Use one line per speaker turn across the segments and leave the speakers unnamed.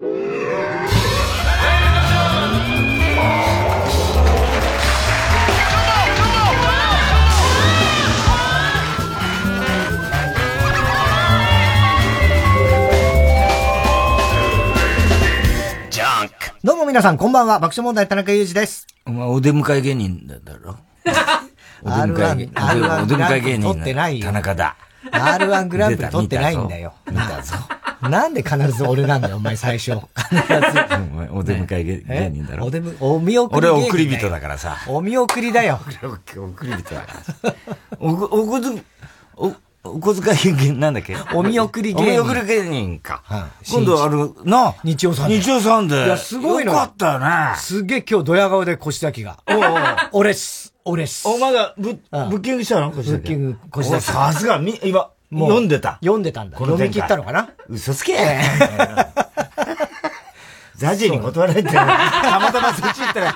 どうも皆さん、こんばんは。爆笑問題、田中裕二です。
お前、お出迎え芸人だろ？お出迎え芸人。お出迎え芸人。
取ってないよ。
田中だ。
R1 グランプリ取ってないんだよ。
見たぞ。
なんで必ず俺なんだよ、お前最初。必ず。
お出迎え芸人だろ。
お出お見送
り。俺送り人だからさ。
お見送りだよ。
送り人だから。お、おこず、お、お小遣いなんだっけ？
お見送り芸
人。お見送り芸人か。今度ある、な？
日曜さん
日曜さんで。
いや、すごいの。
よかったよね。
すげえ今日ドヤ顔で腰崎が。お俺っす。俺っす。
お前がブブッキングしたの？
ブッキング腰崎。
さすが、み、今、読んでた？
読んでたんだ。読み切ったのかな？
嘘つけ ザジーに断られて、たまたまそっち行ったら、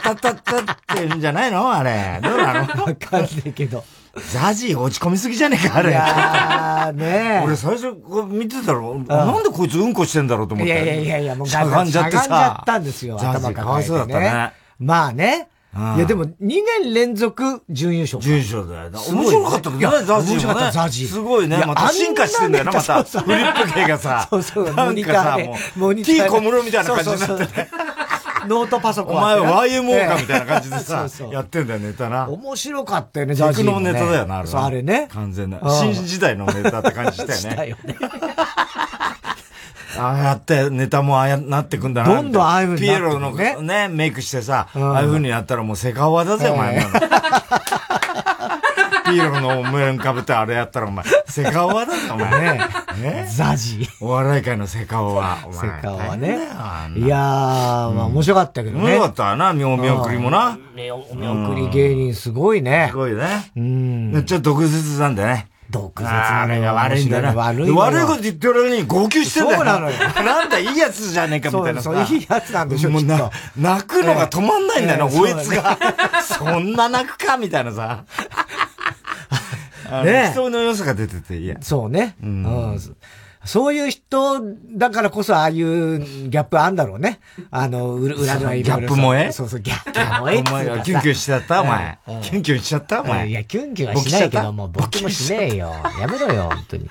当たったったってんじゃないの？あれ。どうなの？わ
かんないけど。
ザジー落ち込みすぎじゃねえか、あれ。い
やー、ね
俺最初こう見てたら、なんでこいつうんこしてんだろうと思って。い
やいやいやいや、もうしゃ
がんじゃってさ。
しゃがんじゃったんですよ、頭
かわいそうだったね。
まあね。いやでも2年連続準優勝。
準優勝だよ。面白かったけどね、ザジー。
面白かった、ザジー。
すごいね。また進化してんだよな、また。フリップ系がさ。
そうそう、
モニターもう、T 小室みたいな感じになってね。
ノートパソコン。
お前は YMO かみたいな感じでさ、やってんだよ、ネタな。
面白かったよね、
ザジのネタだよな、あれ。
あれね。
完全な。新時代のネタって感じしたよね。
したよね。
ああやってネタもああやなってくんだな。
どんどんああいうふうに
ピエロのね、メイクしてさ、ああいうふうにやったらもうセカオワだぜ、お前。ピエロのお面かぶってあれやったらお前、セカオワだぞ、お前。
ね。ザジ。
お笑い界のセカオワ。
セカオワね。いやー、まあ面白かったけどね。面
白かったな、見送りもな。
見送り芸人すごいね。
すごいね。うん。ちょっと毒舌なんだね。
毒舌なのが
悪いんだな。
悪
い悪いこと言ってるのに号泣してんだよ。
そうなのよ。
なんだ、いいやつじゃねえかみたいな
そう、いいやつなんでしょ、
もうな、泣くのが止まんないんだよな、おえつが。そんな泣くかみたいなさ。ね人の良さが出てて、いや。
そうね。うん。そういう人だからこそああいうギャップあんだろうね。あの、裏の
ギャップ萌え？
そうそう、ギャップ萌え。
お前キュンキュンしちゃった？お前。キュンキュンしちゃった？お前。
いや、キュンキュンはしないけども、僕もしねえよ。やめろよ、本当に。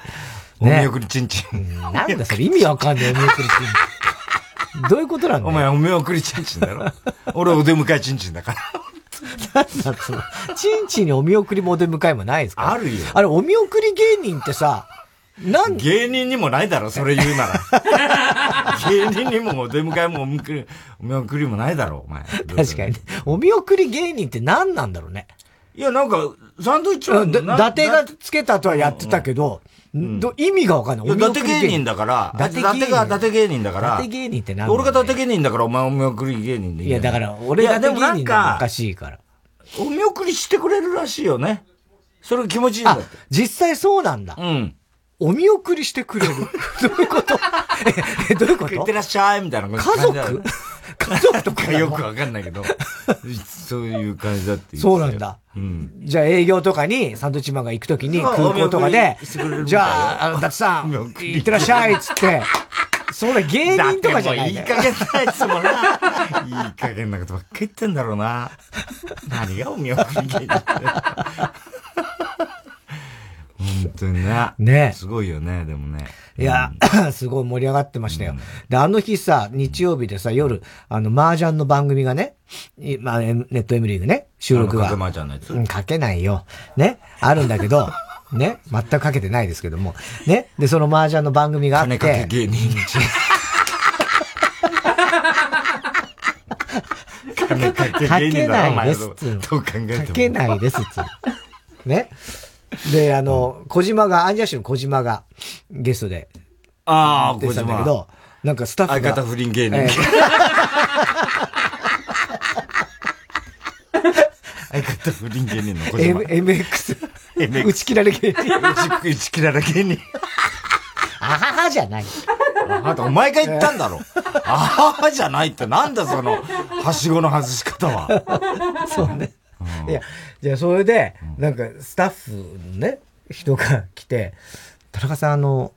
お見送りちんち
ん。なんだそれ意味わかんない、お見送りちんちん。どういうことなんだ
お前お見送りちんちんだろ俺お出迎えちんちんだから。
なんだその、ちんちんにお見送りもお出迎えもないですか？
あるよ。
あれ、お見送り芸人ってさ、
なん芸人にもないだろ、それ言うなら。芸人にもお出迎えもお見送り、お見送りもないだろ、お前。
確かに。お見送り芸人って何なんだろうね。
いや、なんか、サンドイッチは、伊
達がつけたとはやってたけど、意味がわかんない。
伊達芸人だから、伊達が伊達芸人だから、
伊達芸人って何
俺が伊達芸人だから、お前お見送り芸人で
いい。いや、だから、俺が伊達芸人がおかしいから。
お見送りしてくれるらしいよね。それ気持ちいいんだって。
実際そうなんだ。
うん。
お見送りしてくれる どういうこと？え、どういうこと？
いってらっしゃいみたいな
家族？家族とか
よくわかんないけど、そういう感じだって
そうなんだ。うん。じゃあ営業とかに、サンドイッチマンが行くときに空港とかで、じゃあ、あの、ダツさん、行ってらっしゃいっつって、それ芸人とかじゃない
いい加減なやつもな。いい加減なことばっか言ってんだろうな。何がお見送り芸人って。本当にね。
ね
すごいよね、でもね。
いや、うん、すごい盛り上がってましたよ。うん、で、あの日さ、日曜日でさ、夜、あの、麻雀の番組がね、まあ、ネットエムリーグね、収録が。
かけのやつ
うん、かけないよ。ね、あるんだけど、ね、全くかけてないですけども。ね、で、その麻雀の番組があって。
金かけ芸人。金かけ芸人
だろ、かけないですっつう
どう考えても。
かけないですっつう。ね？で、あの、小島が、アンジャッシュの小島がゲストで。
ああ、
出てたんだけど、なんかスタッフ
が。相方不倫芸人。えー、相方不倫芸人の小島。
M、MX。
MX。
打ち切られ芸人。
打ち切られ芸人。
あははじゃない。
あとお前が言ったんだろ。あははじゃないってなんだその、はしごの外し方は。
そうね。いや、じゃあそれで、なんかスタッフのね、人が来て、田中さんあの、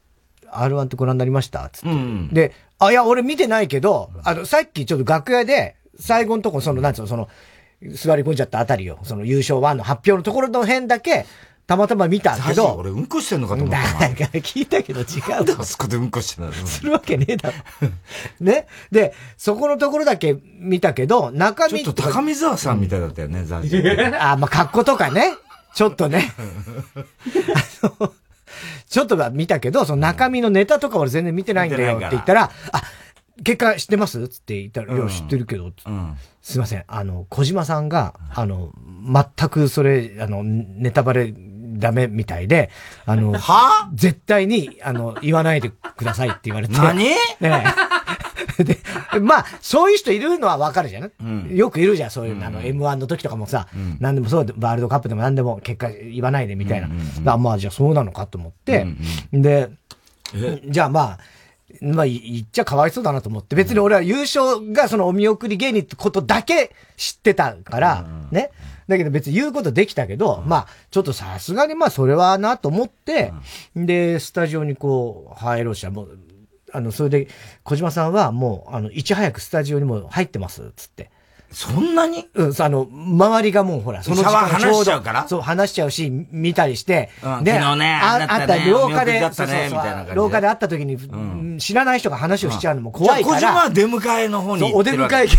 R1 ってご覧になりました？つって、うん、で、あ、いや、俺見てないけど、あの、さっきちょっと楽屋で、最後のとこ、その、なんつうの、その、座り込んじゃったあたりよ。その優勝1の発表のところの辺だけ、たまたま見たけど。
俺うんこしてんのかと思った
な。なんか聞いたけど違う。
あそこでうんこしてんの
するわけねえだろ。ね。で、そこのところだけ見たけど、中身
ちょっと高見沢さんみたいだったよね、ザジ
あ、まあ、格好とかね。ちょっとね。あの、ちょっとは見たけど、その中身のネタとか俺全然見てないんだよって言ったら、あ、結果知ってます？つって言ったら、いや、知ってるけど、すいません。あの、小島さんが、あの、全くそれ、あの、ネタバレダメみたいで、あの、
は？
絶対に、あの、言わないでくださいって言われて。
何？
ね で、まあ、そういう人いるのはわかるじゃん、うん、よくいるじゃん、そういう、あの、M1 の時とかもさ、うん、何でもそう、ワールドカップでも何でも結果言わないでみたいな。うん、まあ、じゃあそうなのかと思って、で、じゃあまあ、まあ、言っちゃかわいそうだなと思って、別に俺は優勝がそのお見送り芸人ってことだけ知ってたから、ね。だけど別に言うことできたけど、まあ、ちょっとさすがにまあそれはなと思って、で、スタジオにこう、入ろうした。もう、あの、それで、小島さんはもう、あの、いち早くスタジオにも入ってます、つって。
そんなに？
うん、あの、周りがもうほら、
その時間話しちゃうから？
そう、話しちゃうし、見たりして、
うん、で、昨日ね、
ああった廊下で、
そうそう
廊下で会った時に、うん、知らない人が話をしちゃうのも怖いから。
小島は出迎えの方に
お出迎え。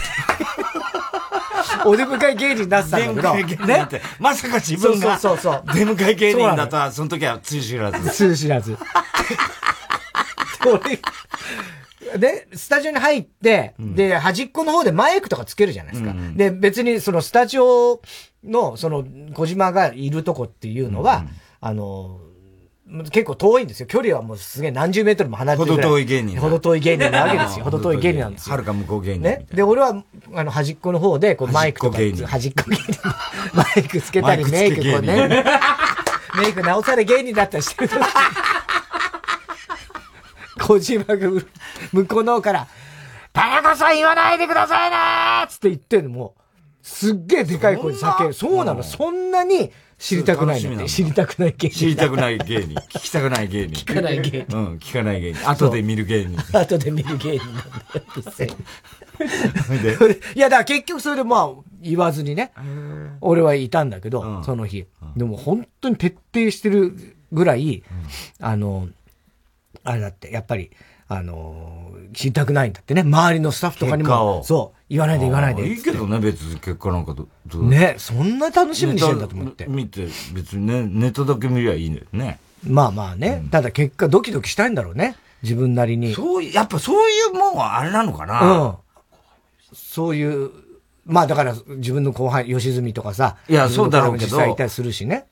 お出迎え芸人になってたんだけど。ね。
まさか自分が出迎え芸人だとは、その時は通知知 らず。
通知知らず。俺、で、スタジオに入って、うん、で、端っこの方でマイクとかつけるじゃないですか。うんうん、で、別にそのスタジオの、その、小島がいるとこっていうのは、うんうん、あの、結構遠いんですよ。距離はもうすげえ何十メートルも離れてる。
ほど遠い芸人。
ほど遠い芸人なわけですよ。ほど遠い芸人なんですよ。
はるか向こう芸人。
ね。で、俺は、あの、端っこの方で、こう、マイクとか、端っこ芸人。マイクつけたり、メイクこうね。メイク直され芸人だったりしてる。小島が向こうの方から、田中さん言わないでくださいなーつって言ってんのも、すっげえでかい声で叫ぶ。そうなの、そんなに知りたくないの知りたくない芸人。
知りたくない芸人。聞きたくない芸人。
聞かない芸人。
うん、聞かない芸人。後で見る芸人。
後で見る芸人なんだよ、いや、だから結局それでまあ、言わずにね、俺はいたんだけど、その日。でも本当に徹底してるぐらい、あの、あれだって、やっぱり、あのー、知りたくないんだってね。周りのスタッフとかにも。そう。言わないで言わないで。
いいけどね、別に結果なんかと。
ね、そんな楽しみにしてんだと思って。
見て、別にね、ネタだけ見りゃいいんだよね。
まあまあね。うん、ただ結果ドキドキしたいんだろうね。自分なりに。
そう、やっぱそういうもんはあれなのかな。うん。
そういう、まあだから自分の後輩、吉住とかさ。
いや、そうだろうけど。実
際いたりするしね。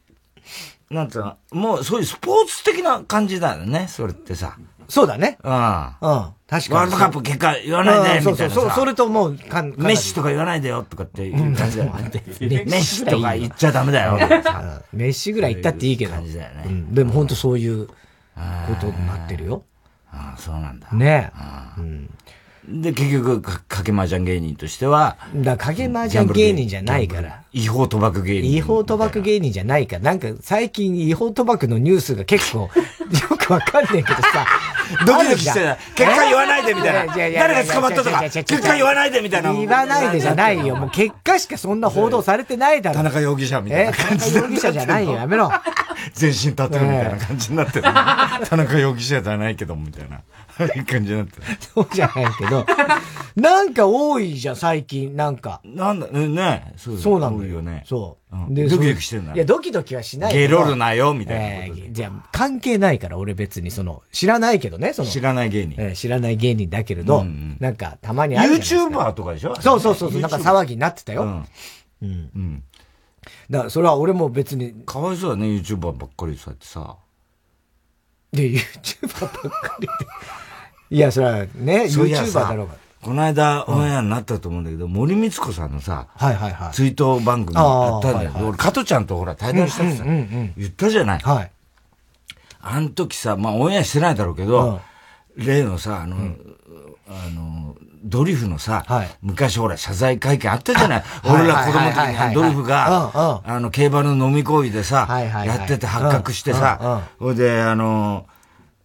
なんつうの、もうそういうスポーツ的な感じだよね、それってさ。
そうだね。
うん。うん。確
か
に。ワールドカップ結果言わないで、みたいなそうそう、
それともう、
かメッシとか言わないでよ、とかっていう感じだよね。メッシとか言っちゃダメだよ。
メッシぐらい言ったっていいけど。感じだよね。でも本当そういうことになってるよ。
ああ、そうなんだ。
ね
え。うん。で、結局、か、かけ麻雀芸人としては。
だかけ麻雀芸人じゃないから。
違法賭博芸人。
違法賭博芸人じゃないから。なんか、最近違法賭博のニュースが結構、よくわかんねえけどさ。
ドキドキしてた。結果言わないでみたいな。誰が捕まったとか、結果言わないでみたいな。
言わないでじゃないよ。もう結果しかそんな報道されてないだろ。
田中容疑者みたいな感じ。
田中容疑者じゃないよ。やめろ。
全身立ってるみたいな感じになってる。田中容疑者じゃないけど、みたいな。いい感じになって
そうじゃないけど、なんか多いじゃん、最近、なんか。
なんだ、ね、
そうそうなん
だよね。
そう。
うん、で、ドキドキしてんだ。
いや、ドキドキはしない
ゲロるなよ、みたいな、
えー。じゃあ、関係ないから、俺別に、その、知らないけどね、その。
知らない芸人。
えー、知らない芸人だけれど、うんうん、なんか、たまにあ
る。YouTuber とかでしょ？
そうそうそう、なんか騒ぎになってたよ。うん。うん。うん。だから、それは俺も別に。
かわいそうだね、YouTuber ばっかりそうやってさ。
で、YouTuber ばっかりで。いや、それはね、YouTuber だろうが。
この間、オンエアになったと思うんだけど、森光子さんのさ、
はいはいはい。
追悼番組やったん。だよ。俺、加トちゃんとほら、対談したってさ、言ったじゃない。
はい。
あの時さ、まあ、オンエアしてないだろうけど、例のさ、あの、あの、ドリフのさ、昔ほら謝罪会見あったじゃない。俺ら子供の時にドリフが、あの、競馬の飲み行為でさ、やってて発覚してさ、ほいで、あの、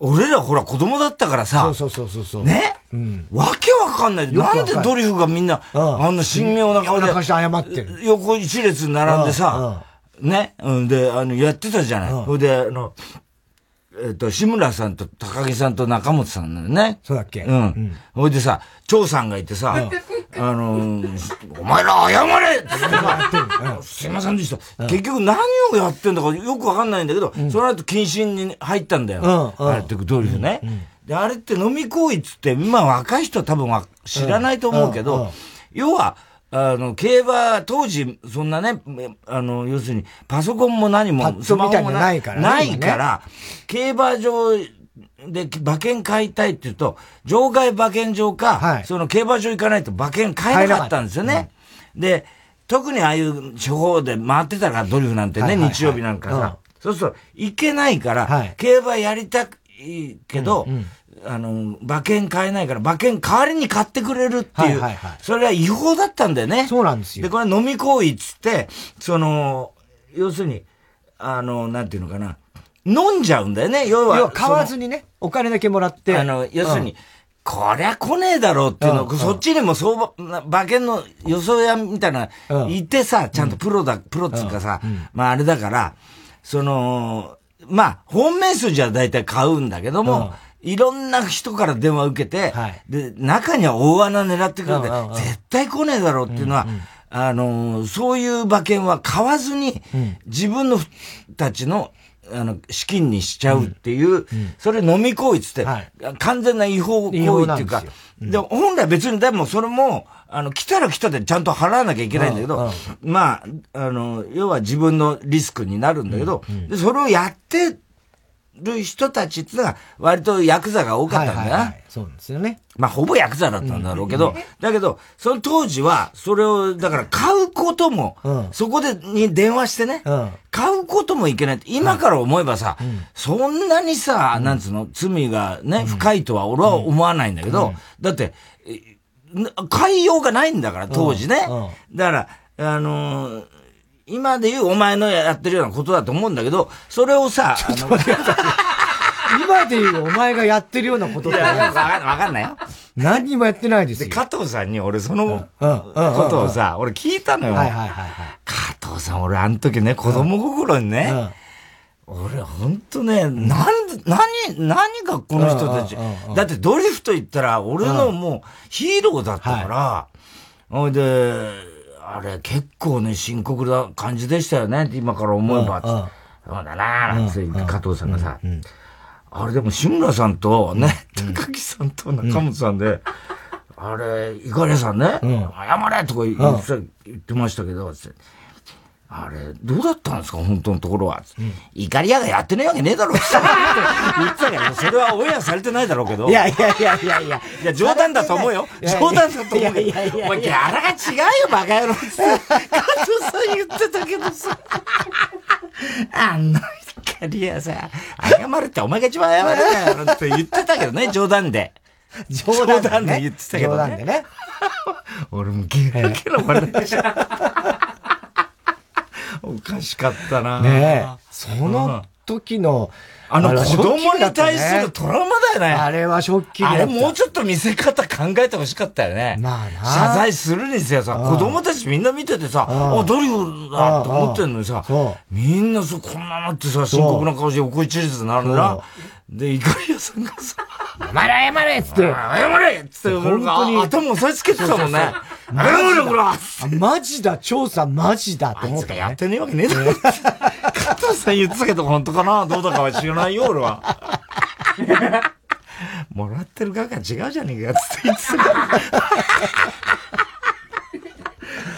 俺らほら子供だったからさ。
そうそうそうそう。
ね？
うん。
わけわかんない。なんでドリフがみんな、あんな神妙な顔で。
して謝ってる。
横一列並んでさ、ね？うん。で、あの、やってたじゃない。ほ、いで、あの、えっと、志村さんと高木さんと中本さんなのね。
そうだっけ？
うん。ほ、いでさ、長さんがいてさ、あのお前ら謝れってすいませんでした。結局何をやってんだかよくわかんないんだけど、その後謹慎に入ったんだよ。あれってドリフね。で、あれって飲み行為っつって、今若い人は多分知らないと思うけど、要は、あの、競馬、当時、そんなね、あの、要するに、パソコンも何も、
スマホもないから、ね、
ないから、競馬場で馬券買いたいって言うと、場外馬券場か、はい、その競馬場行かないと馬券買えなかったんですよね。うん、で、特にああいう地方で回ってたから、ドリフなんてね、はいはいはい、日曜日なんかさ、うん、そうすると、行けないから、はい、競馬やりたいけど、うんうん。あの、馬券買えないから、馬券代わりに買ってくれるっていう、はいはいはい、それは違法だったんだよね。
そうなんですよ。
で、これ飲み行為っつって、その、要するに、あの、なんていうのかな、飲んじゃうんだよね、要は。要は
買わずにね、お金だけもらって。
あの、要するに、うん、こりゃ来ねえだろうっていうの、うん、そっちにも相場、馬券の予想屋みたいな、うん、いてさ、ちゃんとプロだ、プロっつうかさ、まああれだから、その、まあ、本命数じゃ大体買うんだけども、いろんな人から電話受けて、はい、で、中には大穴狙ってくるんで、絶対来ねえだろうっていうのは、うんうん、あのー、そういう馬券は買わずに、うん、自分のたちの、あの、資金にしちゃうっていう、それ飲み行為つって、はい、完全な違法行為っていうか、で本来別にでもそれも、あの、来たら来たでちゃんと払わなきゃいけないんだけど、まあ、あの、要は自分のリスクになるんだけど、でそれをやってる人たちってのは、割とヤクザが多かったんだな、はいはいはい。
そうですよね。
まあ、ほぼヤクザだったんだろうけど、うん、だけど、その当時は、それを、だから買うことも、うん、そこで、に電話してね、うん、買うこともいけない。今から思えばさ、そんなにさ、なんつうの、罪がね、深いとは俺は思わないんだけど、だって、買いようがないんだから、当時ね。だから、あのー今で言うお前のやってるようなことだと思うんだけど、それをさ、
今で言うお前がやってるようなことってわ
かんないよ。
何にもやってないですよ。
で、加藤さんに俺そのことをさ、俺聞いたのよ。はいはいはい、加藤さん、俺あの時ね、子供心にね、俺ほんとね、なん、何、何がこの人たち。だってドリフト言ったら俺のもうヒーローだったから、ほいで、あれ結構ね、深刻な感じでしたよね、今から思えば。そうだなぁ、つって加藤さんがさ、あれでも志村さんとね、高木さんと中本さんで、あれ、いかりさんね、謝れとか言ってましたけど、あれ、どうだったんですか？本当のところは。うん、怒り屋がやってないわけねえだろって言ってたけど、それはオンエアされてないだろうけど。
いやいやいやいやいや。
いや、冗談だと思うよ。冗談だと思うけど。お前、ギャラが違うよ、バカ野郎って。加藤さん言ってたけどさ。あんな怒り屋さ、謝るってお前が一番謝るなよって言ってたけどね、冗談で。
冗談
で言ってたけどね。冗談
でね。
俺もゲラゲラ笑ってた。おかしかったな。
ねえ。その時の、
あの子供に対するトラウマだよね。
あれはショッキング
あれもうちょっと見せ方考えてほしかったよね。
まあな。
謝罪するにせよさ、子供たちみんな見ててさ、あ、ドリフだと思ってんのにさ、みんなそこんななってさ、深刻な顔して横一列になるんだ。で、怒り屋さんがさ、
謝れ謝れっつって。
謝れっつって、本当に。頭押さえつけてたもんね。謝れこら
マジだ、調査マジだと思
って、やってねえわけねえだろ。加藤さん言ってたけど本当かな？どうだかは知らないよ、俺は。もらってる側が違うじゃねえか、つって言ってた。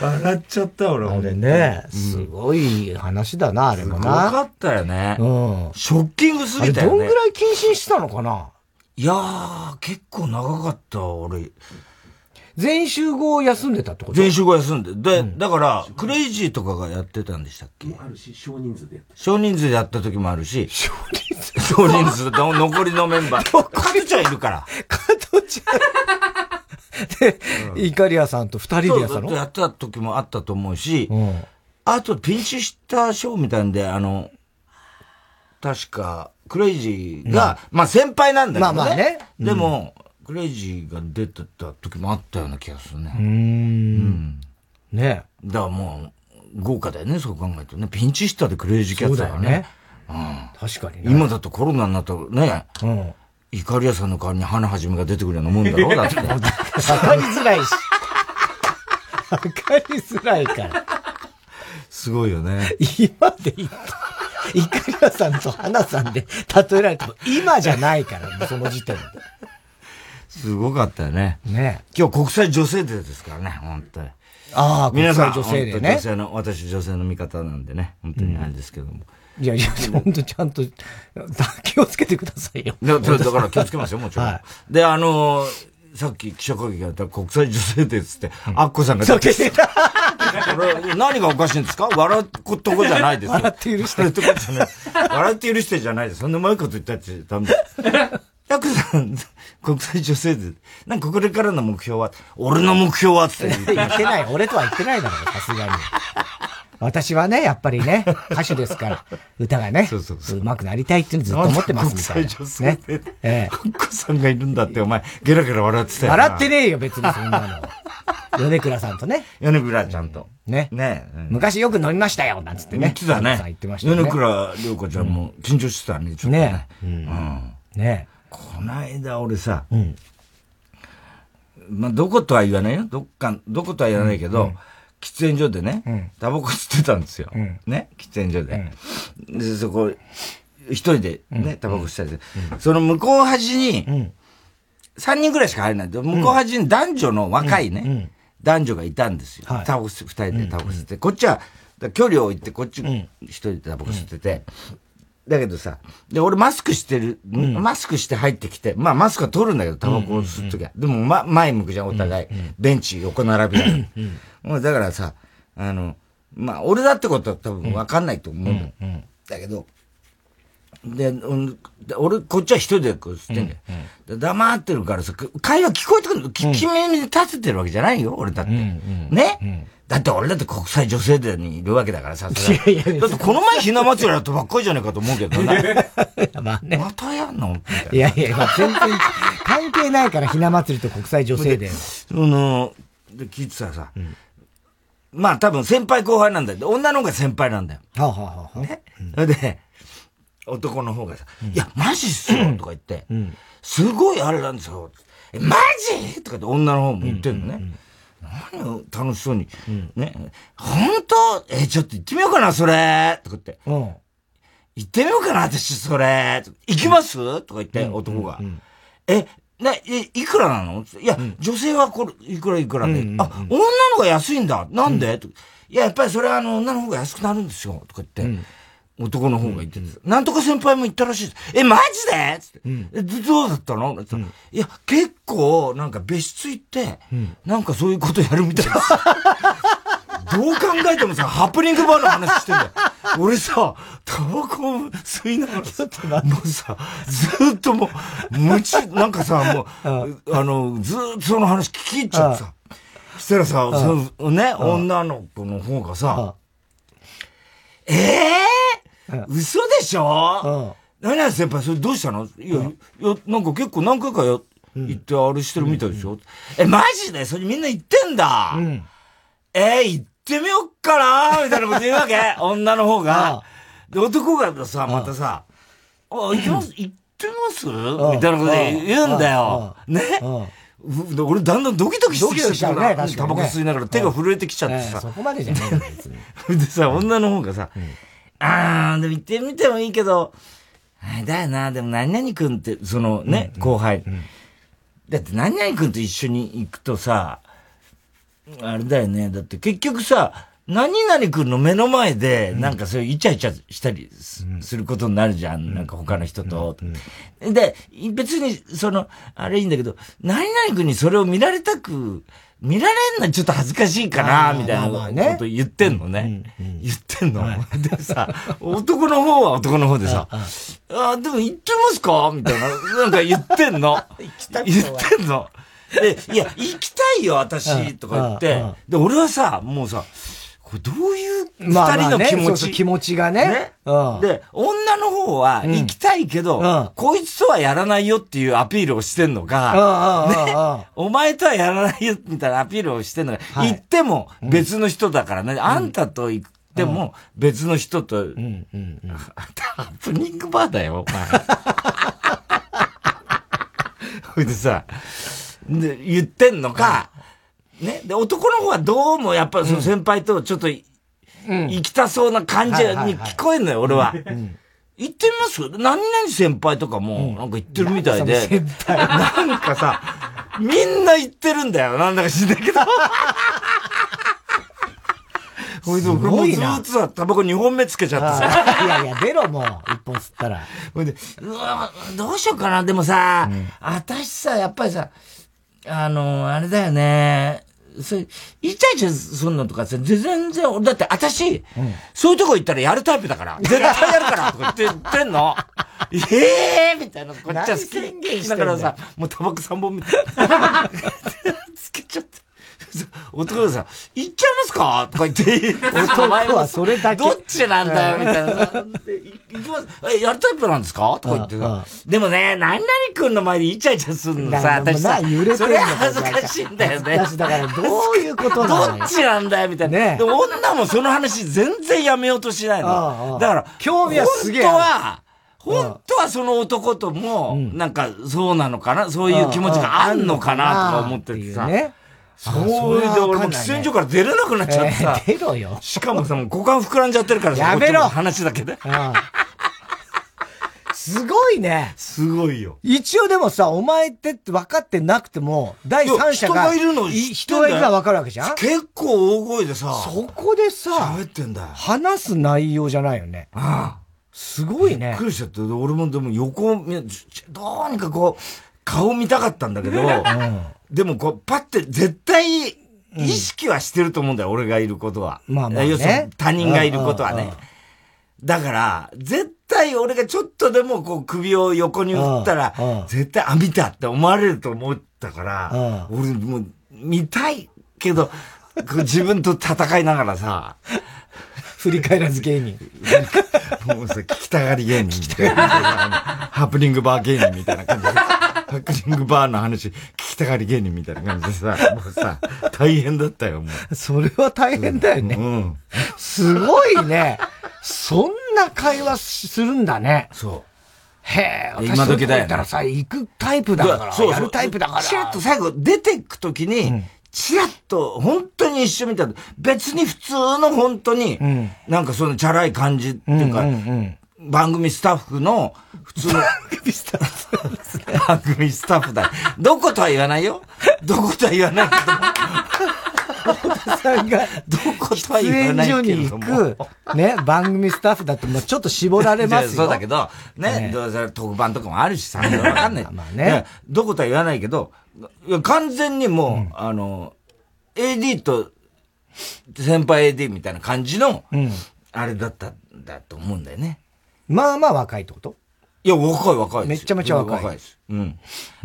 笑っちゃった、俺。
あれね、すごい話だな、あれもな。
すごかったよね。うん。ショッキングすぎたよ
ね。どんぐらい謹慎したのかな？
いやー、結構長かった、俺。
全集合休んでたってこと？
全集合休んで。で、うん、だから、クレイジーとかがやってたんでしたっけ
あるし、少人数でやった。
少人数でやった時もあるし。
少人数
少人数の残りのメンバー。加藤ちゃんいるから。
加藤ちゃん。で、イカリアさんと二人でやったの？
やった時もあったと思うし、うん、あとピンチヒッターショーみたいんで、あの、確か、クレイジーが、うん、まあ先輩なんだけどね。まあまあね。でも、クレイジーが出てた時もあったような気がするね。
うん。ね
だからもう、豪華だよね、そう考えるとね。ピンチヒッターでクレイジーキャッツだよね。
うん。確かに
ね。今だとコロナになったらね、うん。イカリアさんの代わりに花はじめが出てくるようなもんだろだって。わか
りづらいし。わかりづらいから。
すごいよね。
今で言った。イカリアさんと花さんで例えられても、今じゃないから、その時点で。
すごかったよね。
ね
今日国際女性デーですからね、本当に。
ああ、
皆さん、女性デーね。女性の、私女性の味方なんでね、本当にあれですけども。
うん、いやいや、本当ちゃんと、気をつけてくださいよ。だ
から気をつけますよ、もちろん。はい、で、あのーさっき記者会見があった国際女性デーつって、アッコさんが
出てた。
何がおかしいんですか？笑うとこじゃないですよ。
笑って許して。笑
ってじゃない。笑って許してじゃないです。そんなうまいこと言ったってダメだ。アッコさん、国際女性デー。なんかこれからの目標は、俺の目標はって
言ってない。俺とは言ってないだろ、さすがに。私はね、やっぱりね、歌手ですから、歌がね、そうそうそう上手くなりたいっていうのずっと思ってますみたいな。ね。
ええ。お子さんがいるんだって、お前、ゲラゲラ笑ってたよ
笑ってねえよ、別にそんなの。米倉さんとね。
米倉ちゃんと。
ね。ね、昔よく飲みましたよ、なんつってね。言
ってたね。言ってましたね。米倉涼子ちゃんも緊張してたね、ちょっとね。
ね。うん。ね。
こないだ俺さ、うん。まあ、どことは言わないよ。どっか、どことは言わないけど、喫煙所でね、タバコ吸ってたんですよ。ね、喫煙所で。で、そこ、一人でね、タバコ吸ってて、その向こう端に、三人ぐらいしか入れない。向こう端に男女の若いね、男女がいたんですよ。タバコ吸、二人でタバコ吸って。こっちは、距離を置いて、こっち一人でタバコ吸ってて、だけどさ、で、俺マスクしてる、マスクして入ってきて、まあマスクは取るんだけど、タバコを吸うときは。でも、ま、前向くじゃん、お互い。ベンチ横並びだ。もうだからさ、あの、まあ、俺だってことは多分わかんないと思うの。だけど、で、俺、こっちは一人でこう吸ってんだよ。うん。うん、黙ってるからさ、会話聞こえてくるき耳に立ててるわけじゃないよ、俺だって。ね、だって俺だって国際女性デーにいるわけだからさ、いやいやだってこの前ひな祭りやったばっかりじゃねえかと思うけどね。まあね。またやんの？
いやいや、まあ、全然関係ないからひな祭りと国際女性デー。
その、で、聞いてたらさ、うんまあ多分先輩後輩なんだよ。女の方が先輩なんだよ。
はあ、はあは
ね？それで、男の方がさ、いや、マジっすよとか言って、すごいあれなんですよ。え、マジ？とかって女の方も言ってんのね。何を楽しそうに。ね。本当？え、ちょっと行ってみようかな、それとか言って。行ってみようかな、私、それ行きます？とか言って、男が。え、な、え、いくらなの？いや、うん、女性はこれ、いくらいくらで。うんうんうん、あ、女のが安いんだ。なんで、うん、いや、やっぱりそれはあの、女の方が安くなるんですよ。とか言って。うん男の方が言ってるん。です。なんとか先輩も言ったらしいです。え、マジで？つって、うん、え、どうだったの、うん、いや、結構、なんか別室行って、うん、なんかそういうことやるみたいです。どう考えてもさ、ハプニングバーの話してんだよ。俺さ、タバコ吸いながらさ、もうさ、ずっともう、むち、なんかさ、もう、あの、ずっとその話聞き入っちゃってさ。そしたらさ、そのね、女の子の方がさ、ええー、嘘でしょ？何々先輩、それどうしたの？いや、いや、なんか結構何回かや、行ってあれしてるみたいでしょ、え、マジで？それみんな言ってんだ、えー、言ってみよっかなみたいなこと言うわけ？女の方が。で、男がさ、またさ、あ、行きます、行ってます？みたいなこと言うんだよ。ね？俺だんだんドキドキしてき
てしまうね。
タバコ吸いながら手が震えてきちゃってさ。
そこまでじゃない。
でさ、女の方がさ、あー、でも行ってみてもいいけど、だよな、でも何々くんって、そのね、後輩。だって何々くんと一緒に行くとさ、あれだよね。だって結局さ、何々くんの目の前で、なんかそういうイチャイチャしたりすることになるじゃん。なんか他の人と。で、別に、その、あれいいんだけど、何々くんにそれを見られたく、見られんのちょっと恥ずかしいかな、みたいなこと言ってんのね。言ってんの。でさ、男の方は男の方でさ、あ、でも行ってますか？みたいな、なんか言ってんの。言ってんの。で、いや、行きたいよ、私、とか言って、で、俺はさ、もうさ、ここれどういう二人の気持ち、まあね、
気持ちがね。ね？
うん、で、女の方は行きたいけど、うん、こいつとはやらないよっていうアピールをしてんのか、ね、お前とはやらないよみたいなアピールをしてんのか、はい、行っても別の人だからね、うん、あんたと行っても別の人と、うんうんうん、ハプニングバーだよ、お前。ほいでさ、で、言ってんのか、ね。で、男の方はどうもやっぱりその先輩とちょっと、行きたそうな感じに聞こえんのよ、俺は。行ってみます？何々先輩とかも、なんか言ってるみたいで。なんかさ、みんな言ってるんだよ。なんだか知んないけど。ほいで、俺もずっとさ、タバコ2本目つけちゃって
さ。いやいや、出ろもう、1本吸ったら。
ほいで、うわ、どうしようかな。でもさ、あたしさ、やっぱりさ、あの、あれだよね。それ、イチャイチャすんのとかさ、全然、だって私、うん、そういうとこ行ったらやるタイプだから、絶対やるからとか言って言ってんの。ええー、みたいな、こっちは宣言しながらさ、もうタバコ3本みたいな。つけちゃって。男がさ、行っちゃいますか？とか言って、
男はそれだけ。
どっちなんだよみたいな。行きます。え、やるタイプなんですか？とか言ってさ。でもね、何々くんの前でイチャイチャすんのさ、私さ、それ恥ずかしいんだよね。
だから、どういうことな
の？どっちなんだよみたいな。ね、で女もその話全然やめようとしないの。だから、
興味はすげえ。
本当は、本当はその男とも、なんかそうなのかな？そういう気持ちがあんのかな？とか思っててさ。そうで俺も喫煙所から出れなくなっちゃってさ。
出ろよ。
しかもさ、もう股間膨らんじゃってるから
さ、やめろ
話だけで。
すごいね。
すごいよ。
一応でもさ、お前ってって分かってなくても、第三者が。
人がいるの
人がいるのは分かるわけじゃん？
結構大声でさ。
そこでさ、
喋ってんだよ。
話す内容じゃないよね。
ああ。
すごいね。
びっくりしちゃって、俺もでも横、どうにかこう、顔見たかったんだけど、うん、でもこう、パって絶対、意識はしてると思うんだよ、俺がいることは。
まあまあ、ね、要するに
他人がいることはね。だから、絶対俺がちょっとでもこう首を横に振ったら、絶対、あ、見たって思われると思ったから、俺もう見たいけど、自分と戦いながらさ、
振り返らず芸人。
もうさ、聞きたがり芸人みたいな。ハプニングバー芸人みたいな感じで。ハプニングバーの話、聞きたがり芸人みたいな感じでさ、もうさ、大変だったよ、も
う。それは大変だよね。うん。すごいね。そんな会話するんだね。
そ
う。へえ、
今時だよ。
だからさ、行くタイプだから、そうやるタイプだから。
チラッと最後出てくときに、チラッと、本当に一瞬見た別に普通の本当に、うん、なんかそのチャラい感じっていうか、うんうんうん番組スタッフの、普通の。番組スタッフ番組スタッフだ。どことは言わないよ。どことは言わないけど
太田さんが、どことは言わないけど出演所に行く、ね、番組スタッフだともうちょっと絞られますよ。
そうだけど、ね、どうせ特番とかもあるしさ、わかんない。まあね。どことは言わないけど、完全にもう、うん、あの、AD と、先輩 AD みたいな感じの、うん、あれだったんだと思うんだよね。
まあまあ若いってこと？
いや、若い若い
めっちゃめちゃ若
い。若いです。うん。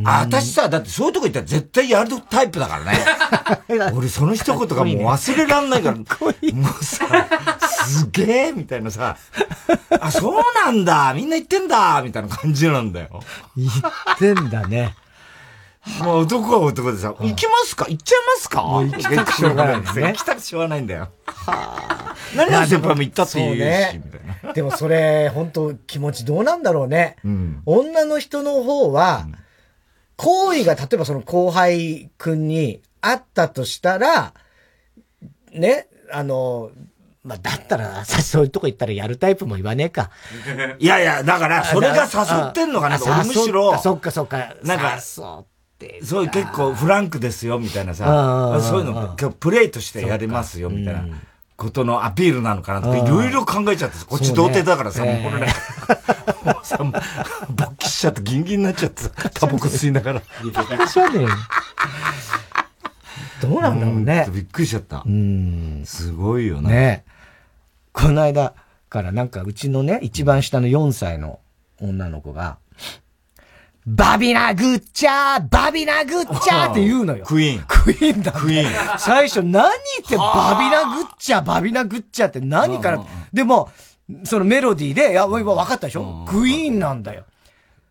あ、私さ、だってそういうとこ行ったら絶対やるタイプだからね。俺その一言がもう忘れらんないから。もうさ、すげえみたいなさ、あ、そうなんだみんな言ってんだみたいな感じなんだよ。
言ってんだね。
もう男は男でさ、行きますか？行っちゃいますか？
行き たくしょうがないですね。
行きたくしょうがないんだよ。はあ。何々先輩も行ったって言うし、ね、みたい
な。でもそれ、本当気持ちどうなんだろうね。うん、女の人の方は、行為が例えばその後輩くんにあったとしたら、ね、あの、まあ、だったら、さ、そういうとこ行ったらやるタイプも言わねえか。
いやいや、だから、それが誘ってんのかな俺むしろ。
そっかそっか。
なんか、そうそういう結構フランクですよ、みたいなさ、そういうの、今日プレイとしてやりますよ、みたいな。ことのアピールなのかなとか、いろいろ考えちゃってこっち童貞だからさ、もうこれね、もうさ、勃起しちゃってギンギンになっちゃってタバコ吸いながら。
どうなんだろうね。
びっくりしちゃった。うん。すごいよね。
ねこの間からなんかうちのね、一番下の4歳の女の子が、バビナグッチャー、バビナグッチャーって言うのよ。
クイーン。
クイーンだ、
クイーン。
最初何ってバビナグッチャー、バビナグッチャーって何から、でも、そのメロディーで、いや、今分かったでしょ？クイーンなんだよ。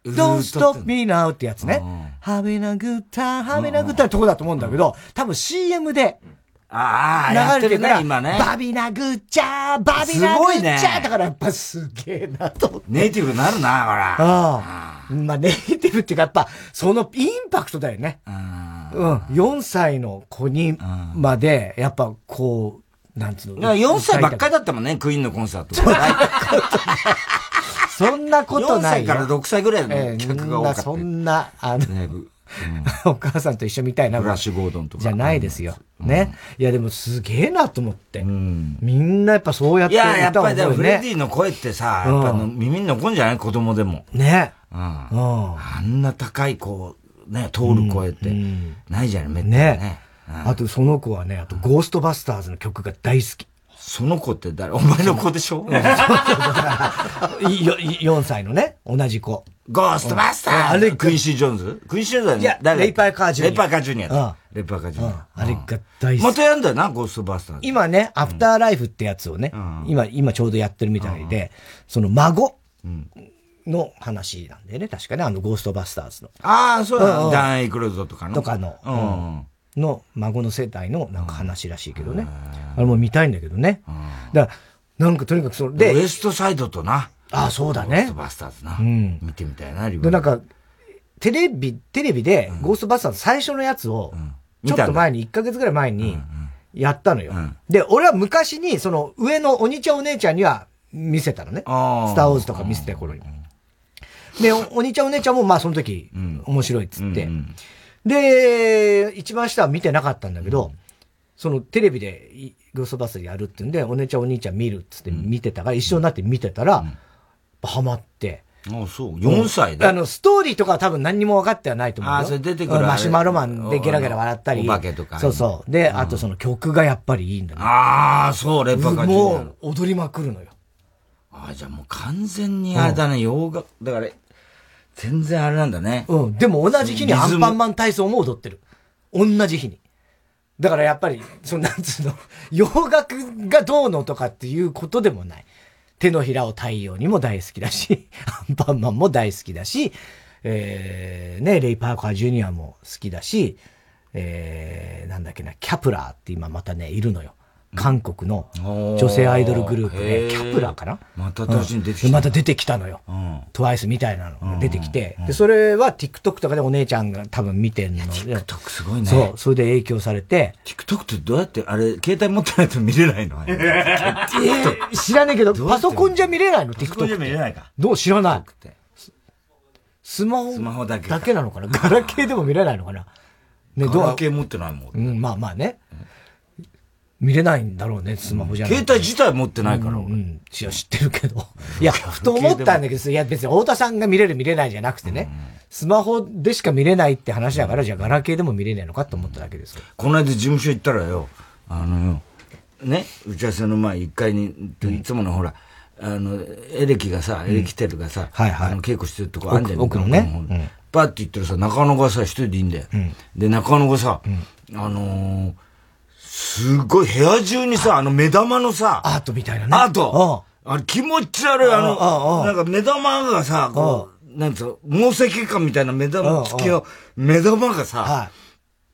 Don't stop me now ってやつね。having a good time, having a good time とこだと思うんだけど、多分 CM で、
ああ、流れてるから、今ね。
バビナグッチャー、バビナグッチャー、ね、だからやっぱすげえなと。
ネイティブになるな、ほら。
ああ。まあネイティブっていうかやっぱ、そのインパクトだよね。うん。4歳の子にまで、やっぱこう、なんつうの
？4歳ばっかりだったもんね、クイーンのコンサート。
そんなことない。
4歳から6歳ぐらいの客が多かった。
そんな、あの、お母さんと一緒みたいな。
フラッシュゴードンとか。
じゃないですよ。ね。いや、でもすげえなと思って。みんなやっぱそうやってい
や、やっぱりでもフレディの声ってさ、やっぱ耳に残るんじゃない？子供でも。
ね。
うん。あんな高いこう、ね、通る声って、ないじゃない、めったね。
あとその子はね、あとゴーストバスターズの曲が大好き。
その子って誰？お前の子でしょ
?4 歳のね、同じ子。
ゴーストバスターあれクインシー・ジョーンズクインシー・ジョーンズ
いや、レイパーカージュニア。
レイパーカージュニア。レイパーカージュニア。
あれが大好き。
またやんだよな、ゴーストバスター
今ね、アフターライフってやつをね、今、今ちょうどやってるみたいで、その孫の話なんでね、確かね、あの、ゴーストバスターズの。
ああ、そうだ。ダン・エイクロイドとかの。
とかの。の孫の世代のなんか話らしいけどね。あれも見たいんだけどね。だから、なんかとにかくそれで。
ウエストサイドとな。
ああ、そうだね。ゴー
ストバスターズな。うん。見てみたいな、
リで、なんか、テレビ、テレビで、ゴーストバスターズ最初のやつを、ちょっと前に、1ヶ月ぐらい前に、やったのよ。で、俺は昔に、その、上のお兄ちゃんお姉ちゃんには見せたのね。スターウォーズとか見せた頃に。でお、お兄ちゃんお姉ちゃんも、まあ、その時、面白いっつって。で、一番下は見てなかったんだけど、そのテレビでゴーストバスターズやるってんで、お姉ちゃんお兄ちゃん見るっつって見てたから、一緒になって見てたら、ハマって。
ああ、そう。4歳で？
あの、ストーリーとかは多分何にも分かってはないと思うよ。
ああ、それ出てくる。
マシュマロマンでゲラゲラ笑ったり。
お化けとか。
そうそう。で、あとその曲がやっぱりいいんだね。
ああ、そう、レパカ
もう踊りまくるのよ。
ああ、じゃあもう完全にあれだね、洋楽、だから、全然あれなんだね。
うん。でも同じ日にアンパンマン体操も踊ってる。同じ日に。だからやっぱり、その、なんつうの、洋楽がどうのとかっていうことでもない。手のひらを太陽にも大好きだし、アンパンマンも大好きだし、えー、ね、レイ・パーカー・ジュニアも好きだし、えー、なんだっけな、キャプラーって今またね、いるのよ。韓国の女性アイドルグループで、キャプラーかな？
また出てき
た、また出てきたのよ。トワイスみたいなのが出てきて、で、それは TikTok とかでお姉ちゃんが多分見てんので。
TikTok すごいね。
そう、それで影響されて。
TikTok ってどうやって、あれ、携帯持ってないと見れないの？
知らねえけど、パソコンじゃ見れないの ?TikTok。パソ
コンじゃ見れないか。
どう知らない？スマホ。スマホだけ。だけなのかな？ガラケーでも見れないのかな？
ね、ガラケー持ってないもん。
うん、まあまあね。見れないんだろうね、スマホじゃ
な携帯自体持ってないから。うん、
うん。いや、知ってるけど。いや、ふと思ったんだけど、いや、別に太田さんが見れる見れないじゃなくてね、スマホでしか見れないって話だから、じゃあガラケーでも見れないのかと思っただけです
この間事務所行ったらよ、あのよ、ね、打ち合わせの前一回に、いつものほら、あの、エレキがさ、エレキテルがさ、はいはい、あの、稽古してるとこあんじゃん。
奥のね。
パッて言ったらさ、中野がさ、一人でいいんだよ。で、中野がさ、あのー、すごい部屋中にさ、あ。の目玉のさ、
アートみたいなね。
アート。あれ気持ち悪い、あの、なんか目玉がさ、こう、なんつうの、毛石感みたいな目玉付きの目玉がさ、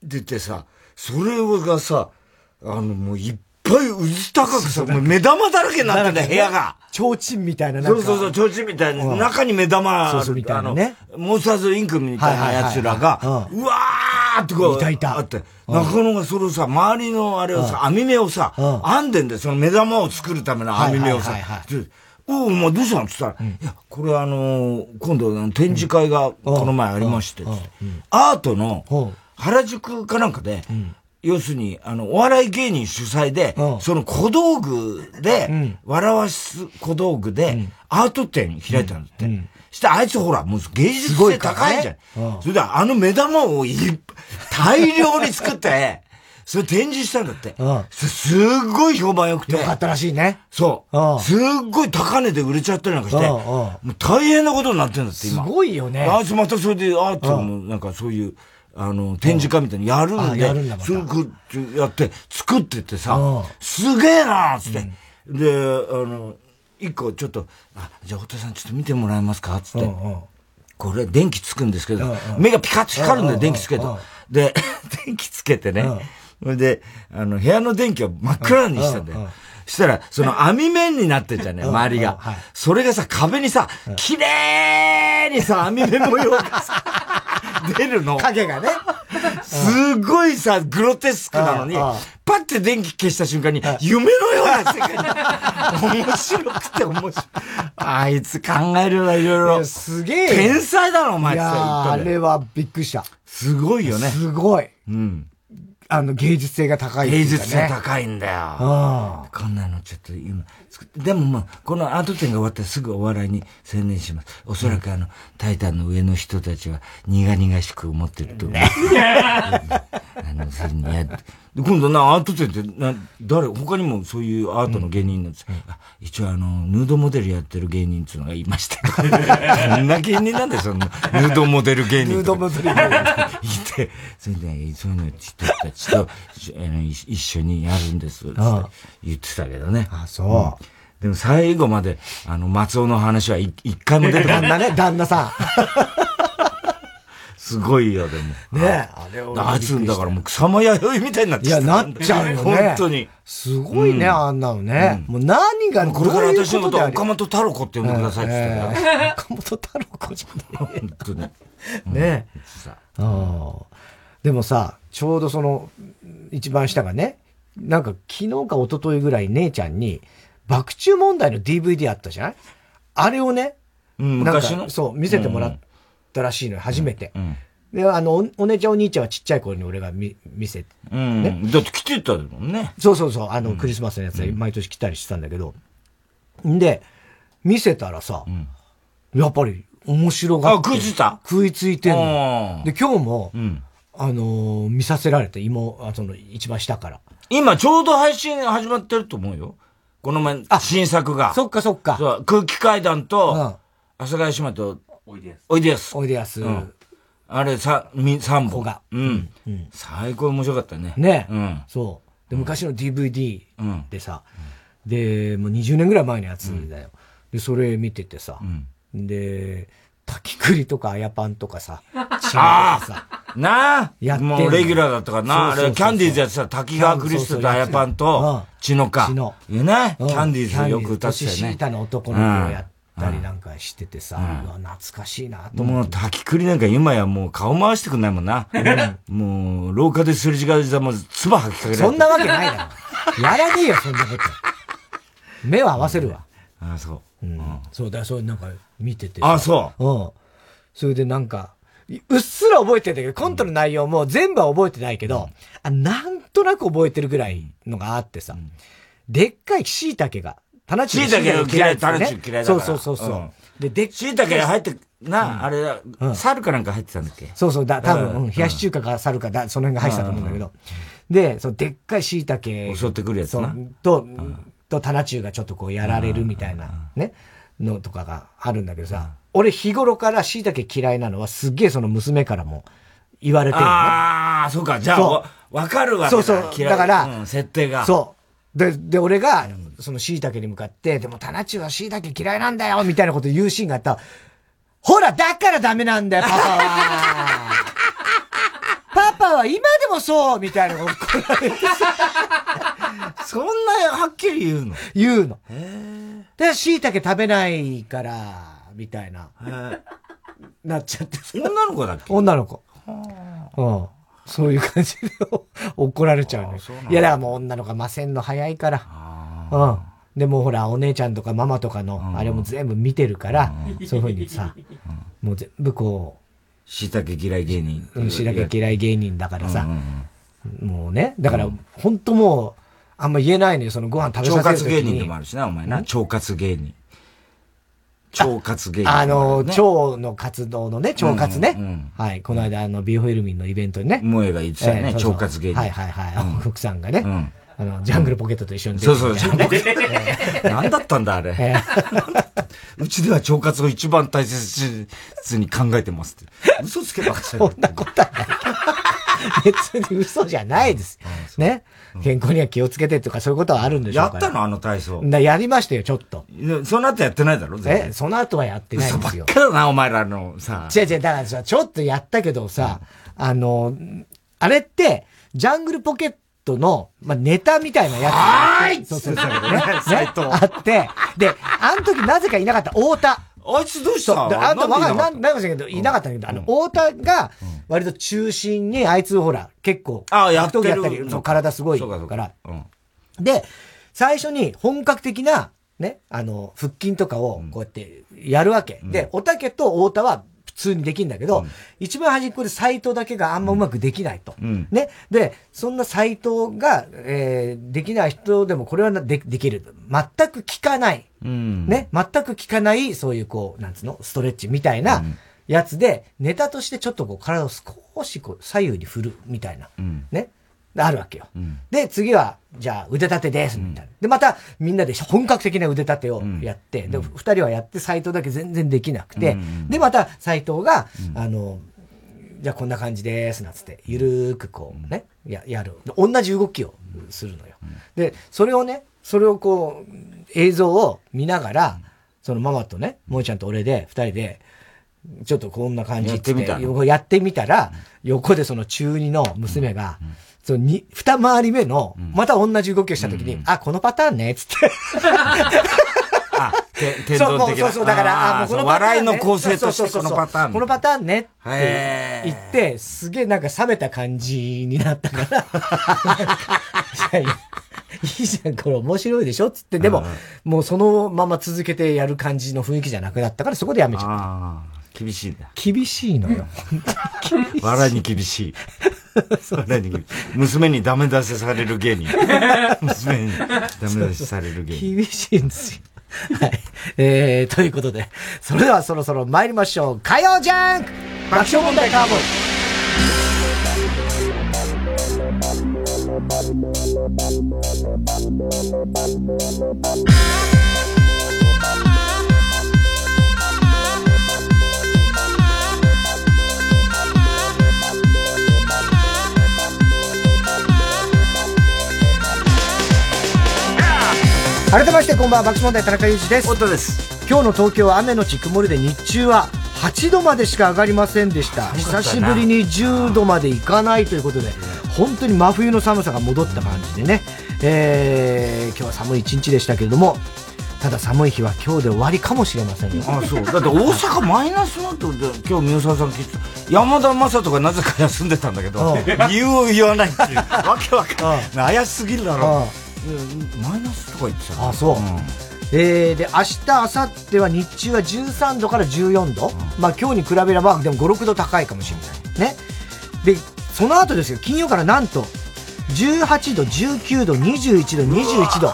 出てさ、それがさ、あのもういっぱい薄高くさ、もう目玉だらけになってんだよ、部屋が。
提灯みたいな
そうそうそう、提灯みたいな。中に目玉、
そうそうみたいなね。
モンスターズインクみたいなやつらが、うわーってこう、
いたいた。
あって、中野がそれをさ、周りのあれをさ、網目をさ、編んでんだよ、その目玉を作るための網目をさ。おお、まあ、どうしたの？って言ったら、いや、これあの今度展示会がこの前ありまして、アートの原宿かなんかで、要するに、あの、お笑い芸人主催で、その小道具で、笑わす小道具で、アート展開いたんだって。してあいつほら、もう芸術性高いじゃん。それであの目玉を大量に作って、それ展示したんだって。うん。すっごい評判良くて。
よかったらしいね。
そう。うん。すっごい高値で売れちゃったりなんかして、うん。もう大変なことになってるんだって、
今。すごいよね。
あいつまたそれでアートもなんかそういう、あの、展示会みたいにやるんで、やるんだすぐやって、作ってってさ、すげえなーつって。で、あの、一個ちょっと、あ、じゃあ、太田さんちょっと見てもらえますか？つって。これ電気つくんですけど、目がピカッと光るんだよ、電気つけて。で、電気つけてね。それで、あの、部屋の電気を真っ暗にしたんだよ。したら、その網面になってんじゃね周りが。それがさ、壁にさ、綺麗にさ、網目模様がさ、出るの。
影がね。
すごいさ、グロテスクなのに、パッて電気消した瞬間に、夢のような世界に。面白くて面白い。あいつ考えるないろいろ。
すげえ。
天才だろ、お前
いやあれはびっくりした。
すごいよね。
すごい。うん。あの、芸術性が高い、
ね、芸術性高いんだよ。こんなのちょっと今、でもまあ、このアート展が終わったらすぐお笑いに専念します。おそらくあの、タイタンの上の人たちは苦々しく思ってると思う。あの、それにや今度な、アート展って、な、誰、他にもそういうアートの芸人なんです。うん、一応あの、ヌードモデルやってる芸人っていうのがいまして。そんな芸人なんだよ、その、ヌードモデル芸人。
ヌードモデル芸
人。いて、それで、そういうの人たちと、一緒にやるんです。言ってたけどね。
あ、そう。うん
でも最後まで、あの、松尾の話は一回も出てこ
ない。旦那ね、旦那さん。
すごいよ、でも。
ね
あれを。あいつ、だからもう草間弥生みたいになっち
ゃう。いや、なっちゃうよね。
本当に。
すごいね、あんなのね。もう何が、
これから私のこと岡本太郎子って呼んでくださいって言って
た岡本太郎子じゃ
ねえ。本当に。
ねでもさ、ちょうどその、一番下がね、なんか昨日か一昨日ぐらい姉ちゃんに、爆中問題の DVD あったじゃないあれをね、
うん、昔の？
そう、見せてもらったらしいのよ、初めて。うんで、あのお、お姉ちゃんお兄ちゃんはちっちゃい頃に俺が見、見せて、
ね、うん。だって来てたもんね。
そうそうそう、あの、クリスマスのやつで毎年来たりしてたんだけど。んで、見せたらさ、やっぱり面白が
って。あ、食いついた？
食いついてんの。で、今日も、あの見させられて、妹、あその、一番下から。
今ちょうど配信始まってると思うよ。この前、新作が。
そっかそっか。
そう、空気階段と、阿佐ヶ谷姉妹と、おいでやす。おいでやす。
おいでやす。
あれ、さ、み、三本。が。うん。最高面白かったね。
ね。うん。そう。で、昔の DVD でさ、で、もう20年ぐらい前のやつだよ。で、それ見ててさ、で、滝栗とかあやパンとかさ、
ああなあやってもうレギュラーだったからな。あれ、キャンディーズやってた滝川クリストとあやパンと、血のか。血の。いね。キャンディーズよく歌ってたよね。年
下の男の子をやったりなんかしててさ、懐かしいなと思
もう滝栗なんか今やもう顔回してくんないもんな。もう、廊下ですれ違うじゃもう、唾吐きかけられ
そんなわけないだろ。やらねえよ、そんなこと。目は合わせるわ。
ああ、そう。うん。
そうだ、そうなんか見てて。
ああ、そ
う。うん。それでなんか、うっすら覚えてるんだけど、コントの内容も全部は覚えてないけど、あなんとなく覚えてるぐらいのがあってさ、でっかい椎茸が、
棚中椎茸嫌い、棚中嫌いだ
そうそうそうそう。
で、でっ椎茸入って、な、あれだ、猿かなんか入ってたんだっけ？
そうそう、だ、多分、冷やし中華か猿かだ、その辺が入ってたと思うんだけど。で、そのでっかい椎茸。
襲ってくるやつな。
と、と棚中がちょっとこうやられるみたいな、ね、のとかがあるんだけどさ、俺日頃から椎茸嫌いなのはすっげえその娘からも言われてるのね。
ああ、そうか。じゃあ、わかるわ
そうそう。だから、
うん、設定が。
そう。で、で、俺が、その椎茸に向かって、でも、タナチは椎茸嫌いなんだよみたいなこと言うシーンがあったほら、だからダメなんだよ、パパは。パパは今でもそうみたいなこと
そんなはっきり言うの？
言うの。へで、椎茸食べないから、みたいな、なっちゃって
女の子だっけ？
女の子。うん。そういう感じで怒られちゃうね。いや、だからもう女の子ませんの早いから。うん。でもほら、お姉ちゃんとかママとかの、あれも全部見てるから、そういうふうにさ、もう全部こ
う。しいたけ嫌い芸人。
うん、しいたけ嫌い芸人だからさ、もうね、だから、本当もう、あんま言えないのよ、そのご飯食べさせる
腸活芸人でもあるしな、お前な。腸活芸人。腸活芸
人、あの、腸の活動のね、腸活ね。はい。この間、あの、ビオフェルミンのイベントにね。
萌えが言ってたよね、腸活芸人。
はいはいはい。福さんがね。あの、ジャングルポケットと一緒に
そうそう、ジャングルポケット。何だったんだ、あれ。うちでは腸活を一番大切に考えてますって。嘘つけば
そんなことはない。別に嘘じゃないです。ね。健康には気をつけてとかそういうことはあるんでしょう
やったのあの体操。
やりましたよ、ちょっと。
その後やってないだろ
え、その後はやってないんですよ。
ばっかだな、お前らのさ。
違う違う、だからさ、ちょっとやったけどさ、あの、あれって、ジャングルポケットの、まあ、ネタみたいなやつ
はい。
そうそうそう。ね。ねあって、で、あの時なぜかいなかった太田。
あいつどうした？
あんた？わかんない。なんかしらけど、いなかったんだけど、あの、太田が、割と中心に、あいつほら、結構、
ああ、やってる。
やったり、そう、体すごいから。で、最初に本格的な、ね、あの、腹筋とかを、こうやってやるわけ。で、おたけと太田は普通にできるんだけど、うん、一番端っこで斎藤だけがあんまうまくできないと。うん、ね。で、そんな斎藤が、えー、できない人でもこれはでできる。全く効かない。うん、ね。全く効かない、そういうこう、なんつうの、ストレッチみたいなやつで、ネタとしてちょっとこう体を少しこう左右に振るみたいな。ね。あるわけよ。うん、で、次は、じゃあ腕立てです、みたいな。で、また、みんなで本格的な腕立てをやって、うん、で、二人はやって、斎藤だけ全然できなくて、うん、で、また、斎藤が、あの、じゃあこんな感じです、なんつって、ゆるーくこうね、や、やる。同じ動きをするのよ。で、それをね、それをこう、映像を見ながら、そのママとね、もえちゃんと俺で、二人で、ちょっとこんな感じ
ってやってみた
やってみたら、横でその中二の娘が、そのに、二回り目の、また同じ動きをしたときに、うん、あ、このパターンね、つって。
あ、天道的
そうそう、だから、
あ、もうこのパターン、ね、笑いの構成としてこのパターン。
このパターンねって言って、すげえなんか冷めた感じになったから、いやいや、いいじゃん、これ面白いでしょ？つって、でも、もうそのまま続けてやる感じの雰囲気じゃなくなったから、そこでやめちゃった。
厳しいんだ。
厳しいのよ。
笑いに厳しい。笑いに厳しい。娘にダメ出しされる芸人。娘にダメ出しされる芸
人。厳しいんですよ。はい。えー、ということで、それではそろそろ参りましょう。火曜ジャンク爆笑問題カーボーイ。改めましてこんばんは爆笑問題田中裕二です
本当です
今日の東京は雨のち曇りで日中は8度までしか上がりませんでした久しぶりに10度までいかないということで本当に真冬の寒さが戻った感じでね、えー、今日は寒い一日でしたけれどもただ寒い日は今日で終わりかもしれませんよ。
あそう。だって大阪マイナスのって今日宮沢さん聞いて山田正人がなぜか休んでたんだけど、理由を言わないっていう。わけわかんない。怪しすぎるだろ。マイナスとか言ってた
あそう、うん、えー、で明日明後日は日中は13度から14度、うん、まあ今日に比べればでも56度高いかもしれない。ね。でその後ですよ。金曜からなんと18度19度21度21度。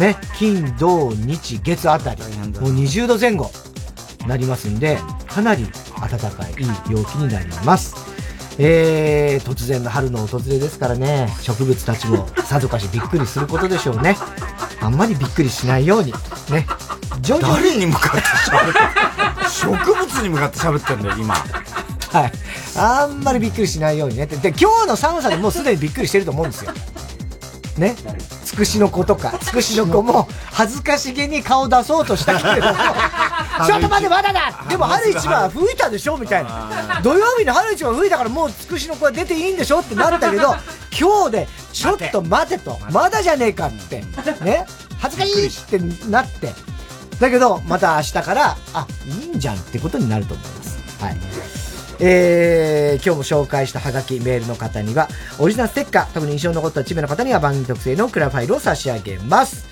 ね。金土日月あたり。もう20度前後なりますんでかなり暖かいいい陽気になりますえー、突然の春の訪れですからね、植物たちもさぞかしびっくりすることでしょうね。あんまりびっくりしないように、ね。
徐々に。誰に向かって喋って植物に向かって喋ってんだよ、今。
はい。あんまりびっくりしないようにね。で、今日の寒さでもうすでにびっくりしてると思うんですよ。ね。つくしの子とか、つくしの子も恥ずかしげに顔出そうとしたけれども、ちょっと待って、まだだでも春一番吹いたでしょみたいな。土曜日の春一番吹いたからもうつくしの子は出ていいんでしょってなったけど、今日でちょっと待てと、まだじゃねえかって、ね。恥ずかしいってなって。だけど、また明日から、あ、いいんじゃんってことになると思います。はい。えー、今日も紹介したハガキメールの方には、オリジナルステッカー、特に印象に残った1名の方には番組特製のクリアファイルを差し上げます。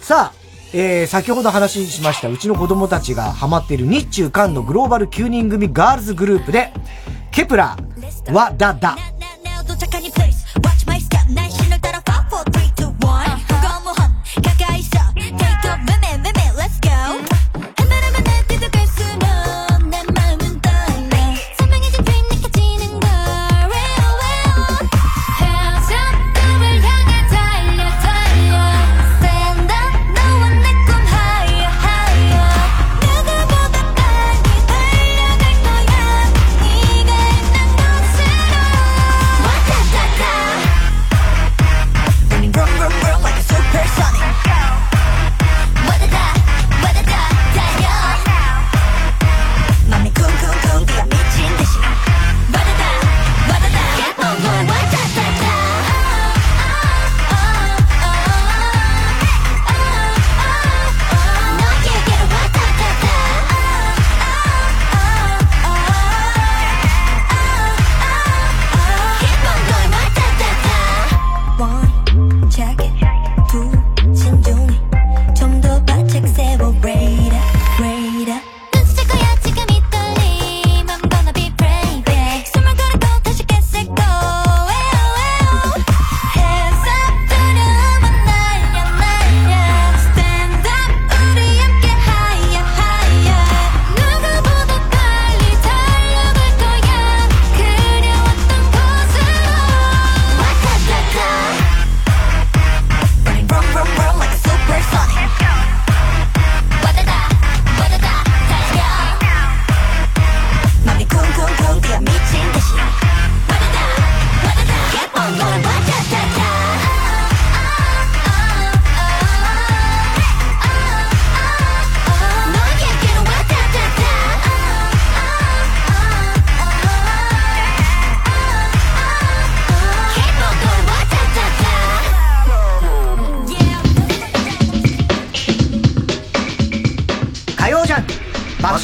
さあ、えー、先ほど話しました、うちの子供たちがハマっている日中韓のグローバル9人組ガールズグループで、ケプラー、ワダダ。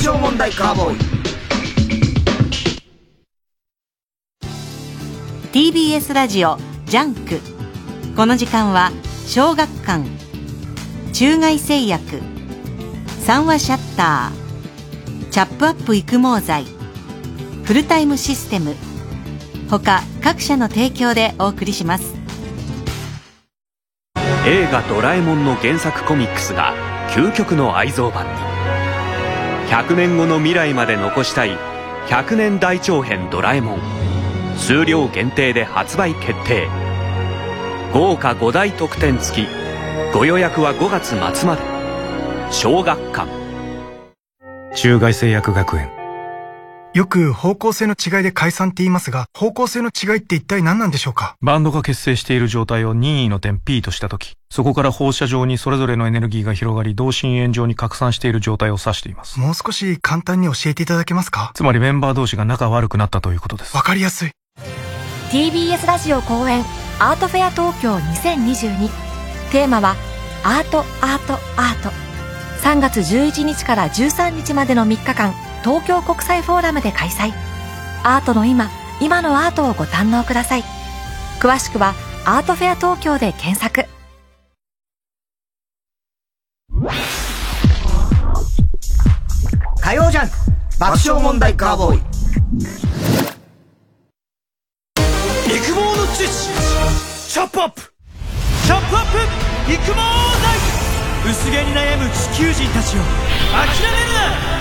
問題カーボーイ。
TBS ラジオジャンク。この時間は小学館。中外製薬。三和シャッター。チャップアップ育毛剤。フルタイムシステム。他各社の提供でお送りします。
映画「ドラえもん」の原作コミックスが究極の愛蔵版に100年後の未来まで残したい100年大長編ドラえもん。数量限定で発売決定。豪華5大特典付き。ご予約は5月末まで。小学館。
中外製薬学園。
よく方向性の違いで解散って言いますが、方向性の違いって一体何なんでしょうか？
バンドが結成している状態を任意の点 P としたとき、そこから放射状にそれぞれのエネルギーが広がり、同心円状に拡散している状態を指しています。
もう少し簡単に教えていただけますか？
つまりメンバー同士が仲悪くなったということです。
わかりやすい。
TBS ラジオ公演アートフェア東京2022テーマはアートアートアート3月11日から13日までの3日間東京国際フォーラムで開催。アートの今今のアートをご堪能ください。詳しくはアートフェア東京で検索。
火曜ジャン爆笑問題カーボーイ。
育毛の知識チャップアップ。チャップアップ。育毛剤薄毛に悩む地球人たちを諦める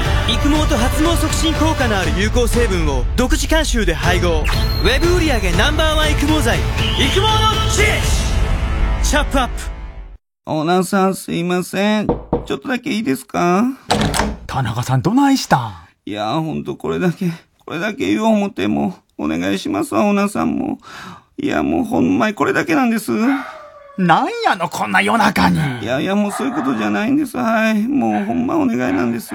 な育毛と発毛促進効果のある有効成分を独自監修で配合ウェブ売上 Ｎｏ.1 育毛剤育毛の知識チャップアップ
オーナーさんすいません。ちょっとだけいいですか？
田中さんどないしたん？
いやほんとこれだけ、これだけ言おう思っても、お願いしますわ、オーナーさんも。いやもうほんまにこれだけなんです。
なんやの、こんな夜中に。
いやいやもうそういうことじゃないんです。はい。もうほんまお願いなんです。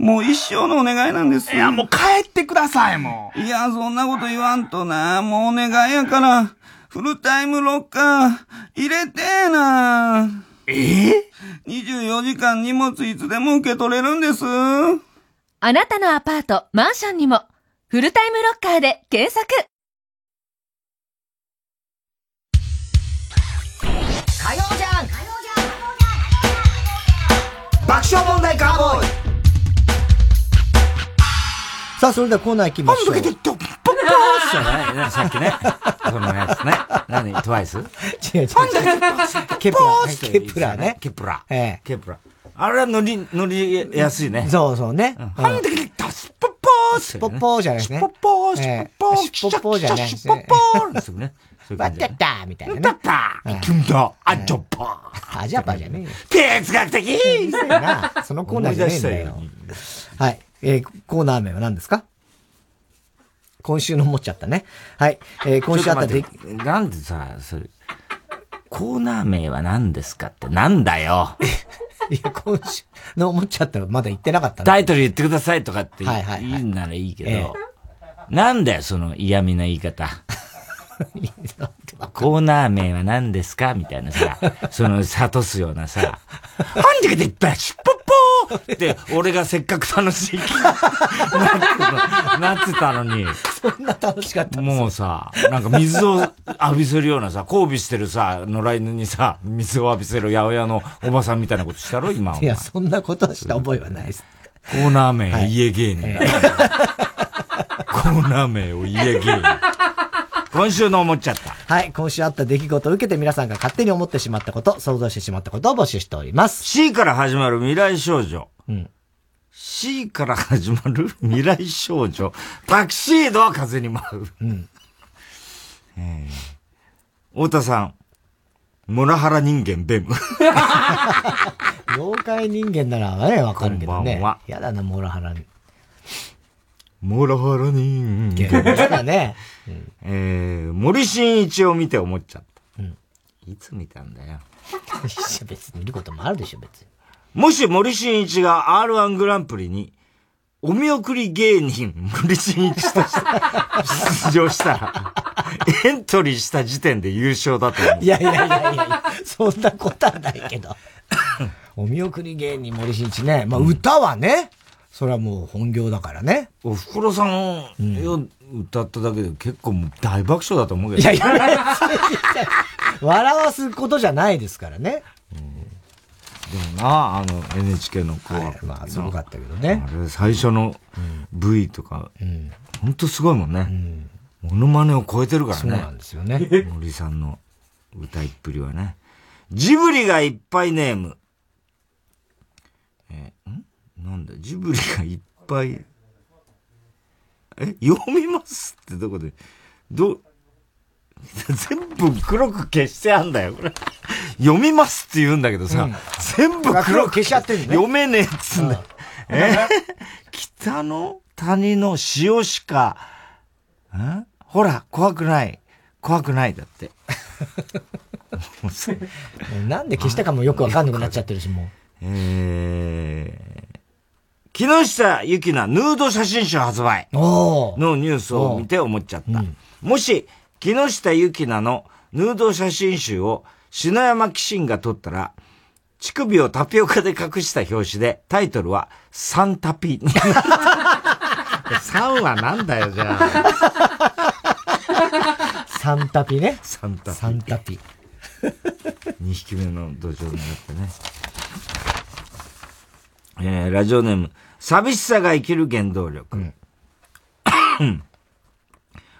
もう一生のお願いなんです。
いやもう帰ってください、も
う。いや、そんなこと言わんとな。もうお願いやから。フルタイムロッカー、入れてえな。
え？え
?24 時間荷物いつでも受け取れるんです。
あなたのアパート、マンションにも、フルタイムロッカーで検索
火曜ジャン爆笑問題カーボーイさあ、それではコーナー行きましょう。
ポッポーじゃないね、さっきね。そのやつね。何トワイス違う
違う違う。ケプラー、ケプラーね。
ケプラ
ー。ええ。
ケプラー。あれは乗り、乗りやすいね。
そうそうね。
ハンデキタスポッポー
スポッポーじゃないですね。
スポッポースポッポー
スポッポーじゃないです
ね。スポッポーですね。
バッタターみたいなね。
バッターキュンダアジャパ
ー。アジャパじゃね
えよ。哲学的。
そのコーナーじゃねえんだよ。はい。えー、コーナー名は何ですか？今週の思っちゃったね。はい。えー、今週あったで、
なんでさ、それ、コーナー名は何ですかってなんだよ。
いや、今週の思っちゃったらまだ言ってなかった
タイトル言ってくださいとかって言うならいいけど、はいはいはいえなんだよ、その嫌味な言い方。コーナー名は何ですか？みたいなさ、その諭すようなさ、ハンディが出たシュッポッポーって、俺がせっかく楽しいなってなってたのに。
そんな楽しかった
もうさ、なんか水を浴びせるようなさ、交尾してるさ、野良犬にさ、水を浴びせる八百屋のおばさんみたいなことしたろ？今
いや、そんなことはした覚えはないです。
コーナー名、はい、家芸人、えー、コーナー名を家芸人。今週の思っちゃった。
はい。今週あった出来事を受けて皆さんが勝手に思ってしまったこと、想像してしまったことを募集しております。
C から始まる未来少女。
うん。
C から始まる未来少女。タキシードは風に舞う。
うん。
えー、太田さん。モラハラ人間ベム。
妖怪人間ならね、わかるけどね。
こんばんは。
やだな、モラハラ。
モラハラ人間。
だ ね。
うん、えー、森進一を見て思っちゃった。
うん。
いつ見たんだよ。
別に見ることもあるでしょ、別に。
もし森進一が R1 グランプリに、お見送り芸人森進一として出場したら、エントリーした時点で優勝だと思う。
いやいやいやいやそんなことはないけど。お見送り芸人森進一ね。まあ歌はね、それはもう本業だからね。
おふくろさんを歌っただけで結構もう大爆笑だと思うけど。
いやいや、笑わすことじゃないですからね。
でもな、あの NHK の紅
白、まあすごかったけどね。
あれ最初の V とか、ほんとすごいもんね。モノマネを超えてるからね。そう
なんですよね。
森さんの歌いっぷりはね。ジブリがいっぱいネーム。なんだ、ジブリがいっぱい。え、読みますってどこで、ど、全部黒く消してあんだよ、これ。読みますって言うんだけどさ、うん、全部黒く
消しちゃってるね。
読めねえっつうんだよ。え？北の谷の塩しか、んほら、怖くない。怖くないだって。
なんで消したかもよくわかんなくなっちゃってるし、もう。
えー、木下ゆきなヌード写真集発売のニュースを見て思っちゃった。もし、木下ゆきなのヌード写真集を篠山紀信が撮ったら、乳首をタピオカで隠した表紙で、タイトルは、サンタピ。サンはなんだよ、じゃあ。
サンタピね。
サンタピ。
サンタピ。
2匹目の土壌になってね。えー、ラジオネーム、寂しさが生きる原動力。うん、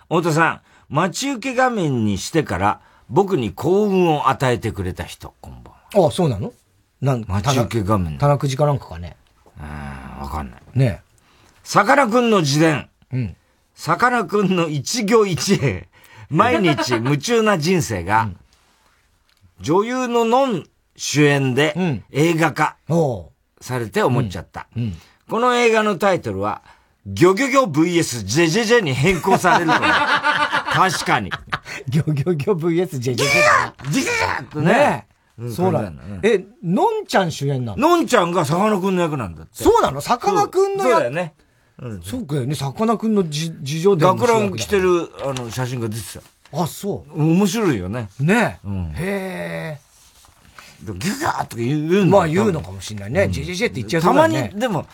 太田さん、待ち受け画面にしてから僕に幸運を与えてくれた人、こんば
んは。あ、そうなの？なん
待ち受け画面。
棚くじかなんかかね？
ああ、わかんない。
ね
さかなクンの自伝。うん。さかなクンの一行一会。毎日夢中な人生が、うん、女優のノン主演で映画化されて思っちゃった。うんうん、この映画のタイトルは、ギョギョギョ VS ジェジェジェに変更されると 確かに。
ギョギョギョ VS ジェジェジェ
ジェジェジェと
ね。そうなんだ。え、のんちゃん主演なの
のんちゃんがさかなクンの役なんだって。
そうなのさかなクンの役
そうだよね。
そうかよね。さかなクンの事情で。
学ラン着てる、あの、写真が出て
た。あ、そ
う。面白いよね。
ねえ。うん、へえ。
ギュギャーとか言うん
だまあ言うのかもしれないね。ジェジェジェって言っちゃう
たまに、でも、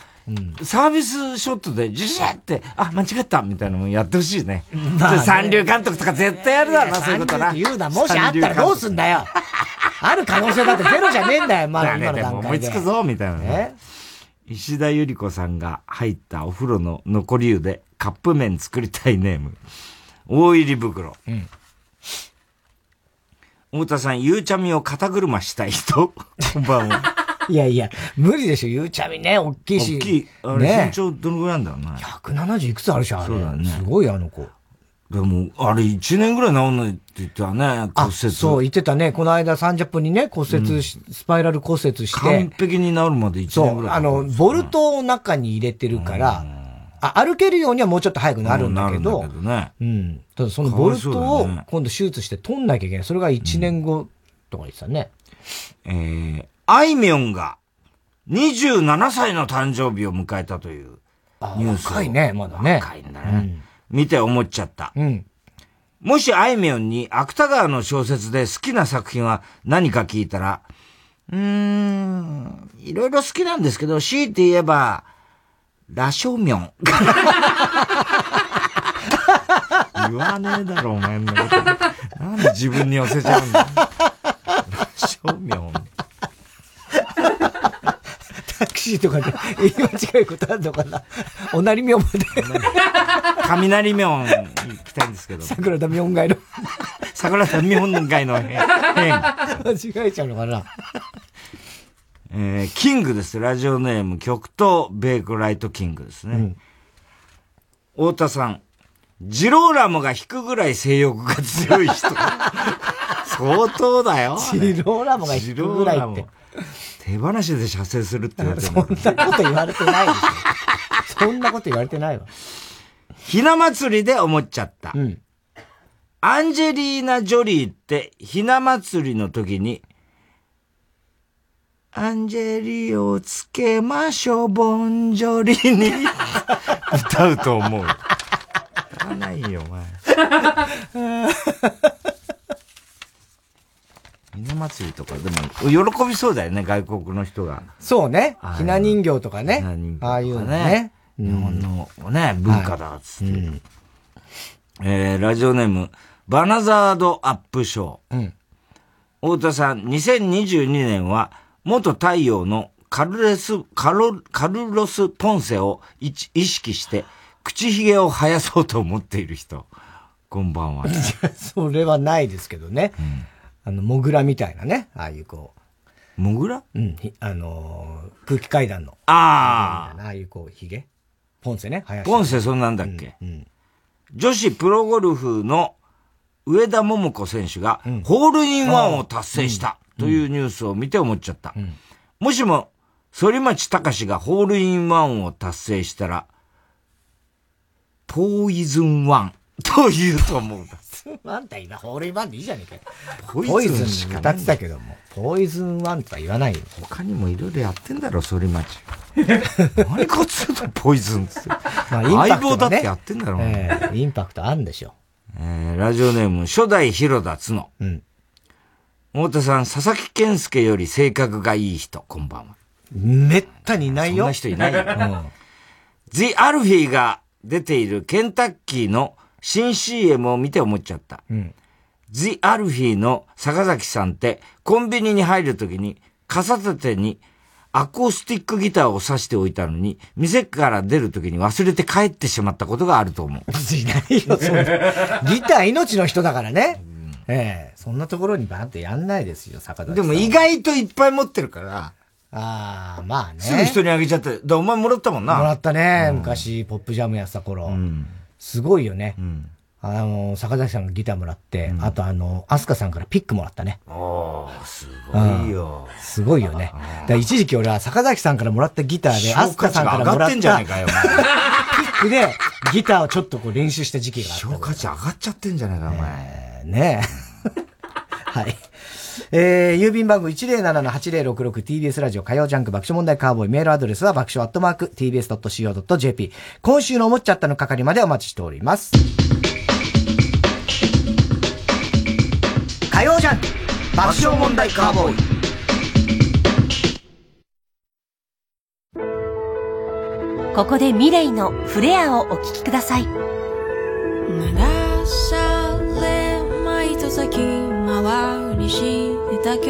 サービスショットで、ジュジェって、あ、間違ったみたいなのもやってほしいね。まあ、三流監督とか絶対やるだろな、そういうことな。
言うな、もしあったらどうすんだよ。ある可能性だってゼロじゃねえんだよ、まだ今の段階で。
思いつくぞ、みたいなね。石田ゆり子さんが入ったお風呂の残り湯でカップ麺作りたいネーム。大入り袋。うん。太田さん、ゆうちゃみを肩車したい人 こんばんは。
いやいや、無理でしょ、ゆうちゃみね、大きいし。
大きい。あれ、ね、身長どのぐらいなんだろうな。
170いくつあるし、あれ。そうだね。すごい、あの子。
でも、あれ1年ぐらい治んないって言ってたね、骨折。
そう、言ってたね。この間30分にね、骨折し、うん、スパイラル骨折して。
完璧に治るまで1年ぐらい。
そう、あの、ボルトを中に入れてるから、あ歩けるようにはもうちょっと早くなるんだけど、うん、
ね、
うん。ただそのボルトを今度手術して取んなきゃいけない。それが1年後とか言ってたね。
うん、えー、あいみょんが27歳の誕生日を迎えたというニュース。
若いね、まだね。
若いんだね。うん、見て思っちゃった。うん。もしあいみょんに芥川の小説で好きな作品は何か聞いたら、うーん、いろいろ好きなんですけど、強いて言えば、ラショミョン。言わねえだろ、お前のこと。なんで自分に寄せちゃうんだラショミョン。
タクシーとかで言い間違いことあるのかな？おなりみょんまで。
雷みょん行きたいんですけど。
桜田みょん街の。
桜田みょん街の変。
間違えちゃうのかな？
えー、キングです。ラジオネーム、極東ベイクライトキングですね。うん、太田さん、ジローラモが引くぐらい性欲が強い人。相当だよ。
ジローラモが引くぐらいって。
手放しで射精するって言われてる。
そんなこと言われてないでしょ。そんなこと言われてないわ。
ひな祭りで思っちゃった。うん、アンジェリーナ・ジョリーってひな祭りの時に、アンジェリーをつけましょう、ボンジョリーに 歌うと思う。歌わないよ、お前。ひな祭りとかでも、喜びそうだよね、外国の人が。
そうね。ひな人形とかね。ああいうのね。
日本のね、文化だ、つって。えー、ラジオネーム、バナザードアップショー。うん。太田さん、2022年は、元太陽のカルレス、カロ、カルロス・ポンセを意識して、口ひげを生やそうと思っている人。こんばんは。
それはないですけどね。うん、あの、モグラみたいなね。ああいうこ
う。モグラ
うん。あのー、空気階段の。
あ
あ。ああいうこう、ひげ。ポンセね。
ポンセそんなんだっけ、うん、うん、女子プロゴルフの上田桃子選手が、ホールインワンを達成したというニュースを見て思っちゃった。うん、もしも、反町隆史がホールインワンを達成したら、ポイズンワン と言うと思う。
ワンだ今、ホールインワンでいいじゃねえかよ。ポイズンしか歌ってたけども、ポイズンワンとは言わないよ。
他にもいろいろやってんだろ、反町。何こっちのポイズンって。まあ、ね、相棒だってやってんだろ、
えー、インパクトあるんでしょ。
えー、ラジオネーム、初代広田角。うん。太田さん、佐々木健介より性格がいい人、こんばんは。
めったにいないよ。
そんな人いないよ。うん、The アルフィーが出ているケンタッキーの新 CM を見て思っちゃった。うん。The アルフィーの坂崎さんってコンビニに入るときに傘立てにアコースティックギターを挿しておいたのに、店から出るときに忘れて帰ってしまったことがあると思う。
いないよ、そんな。ギター命の人だからね。うん、ええそんなところにバーンってやんないですよ、坂
田でも意外といっぱい持ってるから。
ああ、まあね。
すぐ人にあげちゃって。だお前もらったもんな。
もらったね、うん、昔、ポップジャムやった頃。うん、すごいよね。うんあの、坂崎さんがギターもらって、うん、あとあの、アスカさんからピックもらったね。
ああ、すごいよ、
うん。すごいよね。だ一時期俺は坂崎さんからもらったギターで、アスカさんからもらった。ピックでギターをちょっとこう練習した時期があった。
評価値上がっちゃってんじゃないか、お
前。ねえ。はい。えー、郵便番号 107-8066TBS ラジオ火曜ジャンク爆笑問題カーボーイメールアドレスは爆笑アットマーク tbs.co.jp 今週の思っちゃったの係までお待ちしております。火曜ジャンク爆笑問題カーボー
イここでミレイのフレアをお聴きください。流されまいと先回りした今日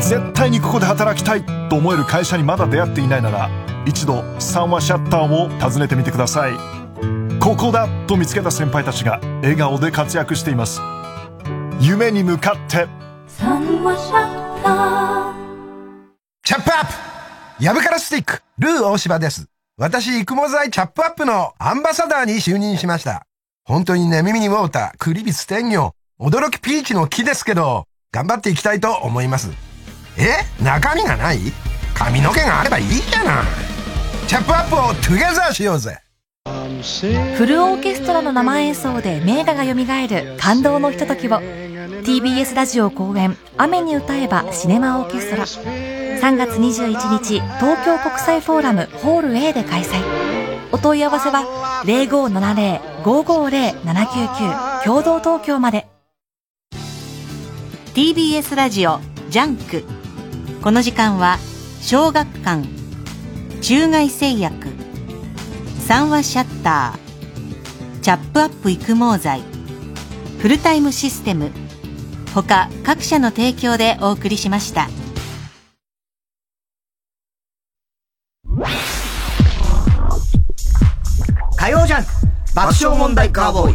絶対にここで働きたいと思える会社にまだ出会っていないなら一度三話シャッターを訪ねてみてください。ここだと見つけた先輩たちが笑顔で活躍しています。夢に向かって。三話シャッター。
チャップアップ。ヤブカラスティック。ルー大柴です。私、育毛剤チャップアップのアンバサダーに就任しました。本当にね、耳にウォーター、クリビス天魚、驚きピーチの木ですけど、頑張っていきたいと思います。え？中身がない？髪の毛があればいいじゃない。チャップアップをトゥゲザーしようぜ。
フルオーケストラの生演奏で名画が蘇る感動のひとときを。TBS ラジオ公演「雨に歌えばシネマオーケストラ」3月21日東京国際フォーラムホール A で開催。お問い合わせは0570-550-799キョードー東京まで。
TBS ラジオジャンク。この時間は小学館中外製薬三和シャッターチャップアップ育毛剤フルタイムシステム他各社の提供でお送りしました。
火曜ジャンク爆笑問題カーボーイ。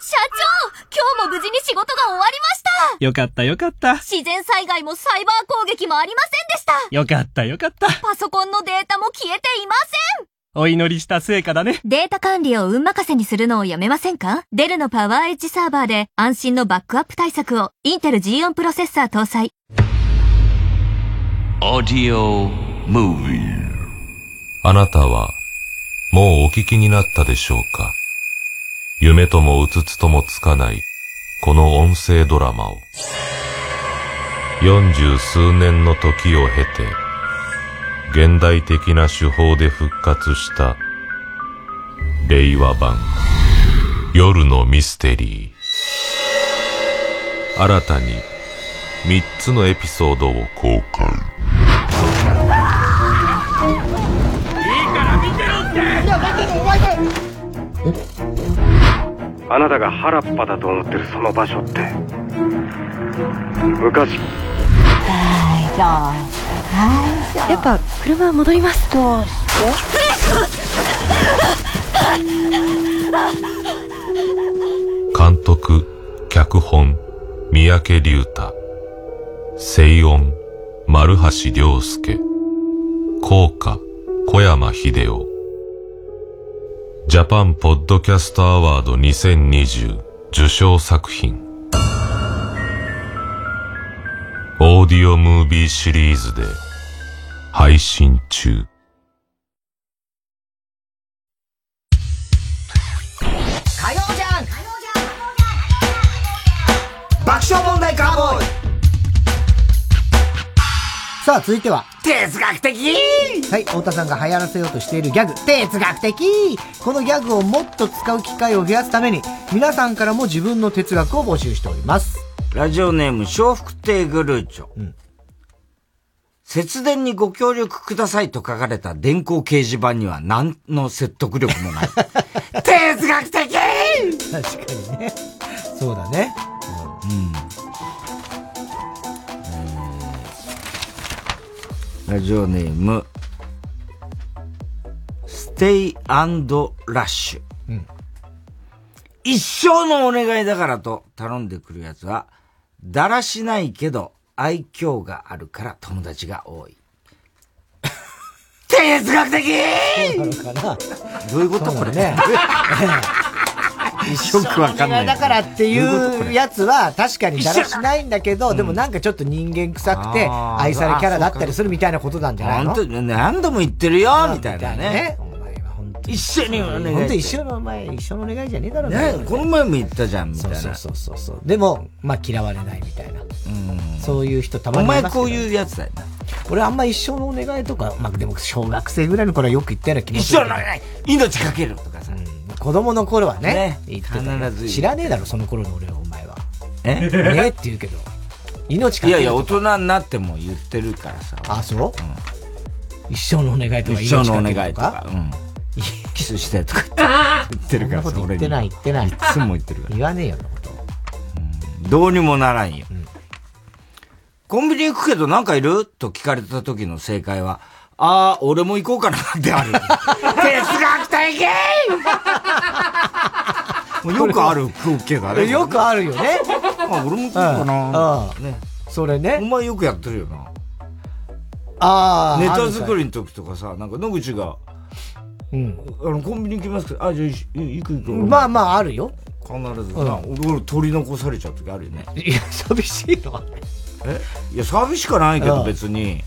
社長今日も無事に仕事が終わりました
よかったよかった。
自然災害もサイバー攻撃もありませんでした
よかったよかった。
パソコンのデータも消えていません
お祈りした成果だね。
データ管理を運任せにするのをやめませんか？デルのパワーエッジサーバーで安心のバックアップ対策をインテル G4 プロセッサー搭載。
Audio Movie あなたはもうお聞きになったでしょうか？夢ともうつつともつかないこの音声ドラマを。四十数年の時を経て現代的な手法で復活した令和版夜のミステリー。新たに3つのエピソードを公開。いいから見てろって！
あなたが原っぱだと思ってるその場所って。昔。
やっぱ車戻ります。と
監督脚本三宅龍太。声音丸橋良介。効果小山秀夫ジャパンポッドキャストアワード2020受賞作品オーディオムービーシリーズで配信中
火曜ジャンク爆笑問題カーボーイさあ、続いては、哲学的はい、太田さんが流行らせようとしているギャグ、哲学的このギャグをもっと使う機会を増やすために、皆さんからも自分の哲学を募集しております。
ラジオネーム、笑福亭グルーチョ。節電にご協力くださいと書かれた電光掲示板には何の説得力もない。哲学的
確かにね。そうだね。
ラジオネーム、ステイラッシュ。
うん
一生のお願いだからと頼んでくるやつは、だらしないけど愛嬌があるから友達が多い。哲学的どういうこと？これ
ね。
よくわかんない。
だからって
いう
やつは確かにだらしないんだけど、でもなんかちょっと人間臭くて愛されキャラだったりするみたいなことなんじゃないの？
本当に何度も言ってるよ、みたいなね。
お前は本当
一緒にお願い
本当一緒のお前、一緒のお願いじゃねえだろう
ねこの前も言ったじゃん、みたいな。
そうそうそうそう。でも、まあ嫌われないみたいな。そういう人たま
お
にいますけど
前こういうやつだよな。
俺あんま一生のお願いとか、まあでも小学生ぐらいの頃はよく言ったような気もする。
一生のお願い命かけるとかさ。
子供の頃はね、
ね
言って
必ず
知らねえだろ、その頃の俺は、お前は。
え？
ねえって言うけど。命か
いやいや、大人になっても言ってるからさ。
あ、そう、一生のお願いとか
一生のお願いとか。うん。キスしてとか言って るからさ、
言ってない、言ってない。
いつも言ってるから。
言わねえよ、
どうにもならんよ。コンビニ行くけどなんかいる？と聞かれた時の正解は、ああ、俺も行こうかなってある。哲学的もうよくある風景だね。
よくあるよね。
あ、俺も行こうかな。
うん
ね。
それね。
お前よくやってるよな。
ああ。
ネタ作りの時とかさ、なんか野口が、
うん。
あの、コンビニ行きますけど、あ、じゃあい行く行く。
まあまああるよ。
必ずな、俺、俺取り残されちゃう時あるよね。
いや、寂しいの？
え？いや、寂しくないけど別に。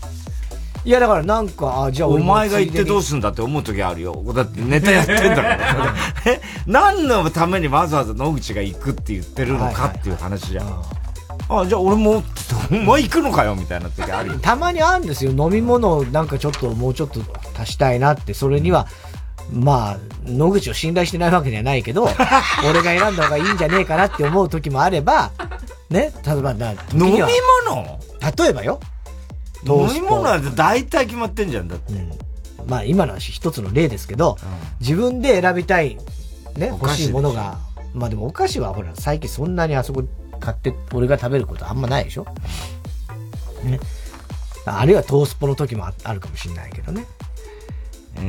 いや、だからなんか、あ、じゃあ
お前が言ってどうすんだって思う時あるよ。だってネタやってんだから。え、何のためにわざわざ野口が行くって言ってるのかっていう話じゃん。あ、じゃあ俺も、お前行くのかよみたいな時あるよ。
たまにあるんですよ。飲み物をなんかちょっと、もうちょっと足したいなって、それには、まあ、野口を信頼してないわけじゃないけど、俺が選んだ方がいいんじゃねえかなって思う時もあれば、ね、例えばな、
飲み物？
例えばよ。
飲み物は大体決まってんじゃん、だって。
まあ今の話一つの例ですけど、自分で選びたい、ね、欲しいものが、まあでもお菓子はほら、最近そんなにあそこ買って俺が食べることあんまないでしょね。あるいはトースポの時もああるかもしれないけどね。
え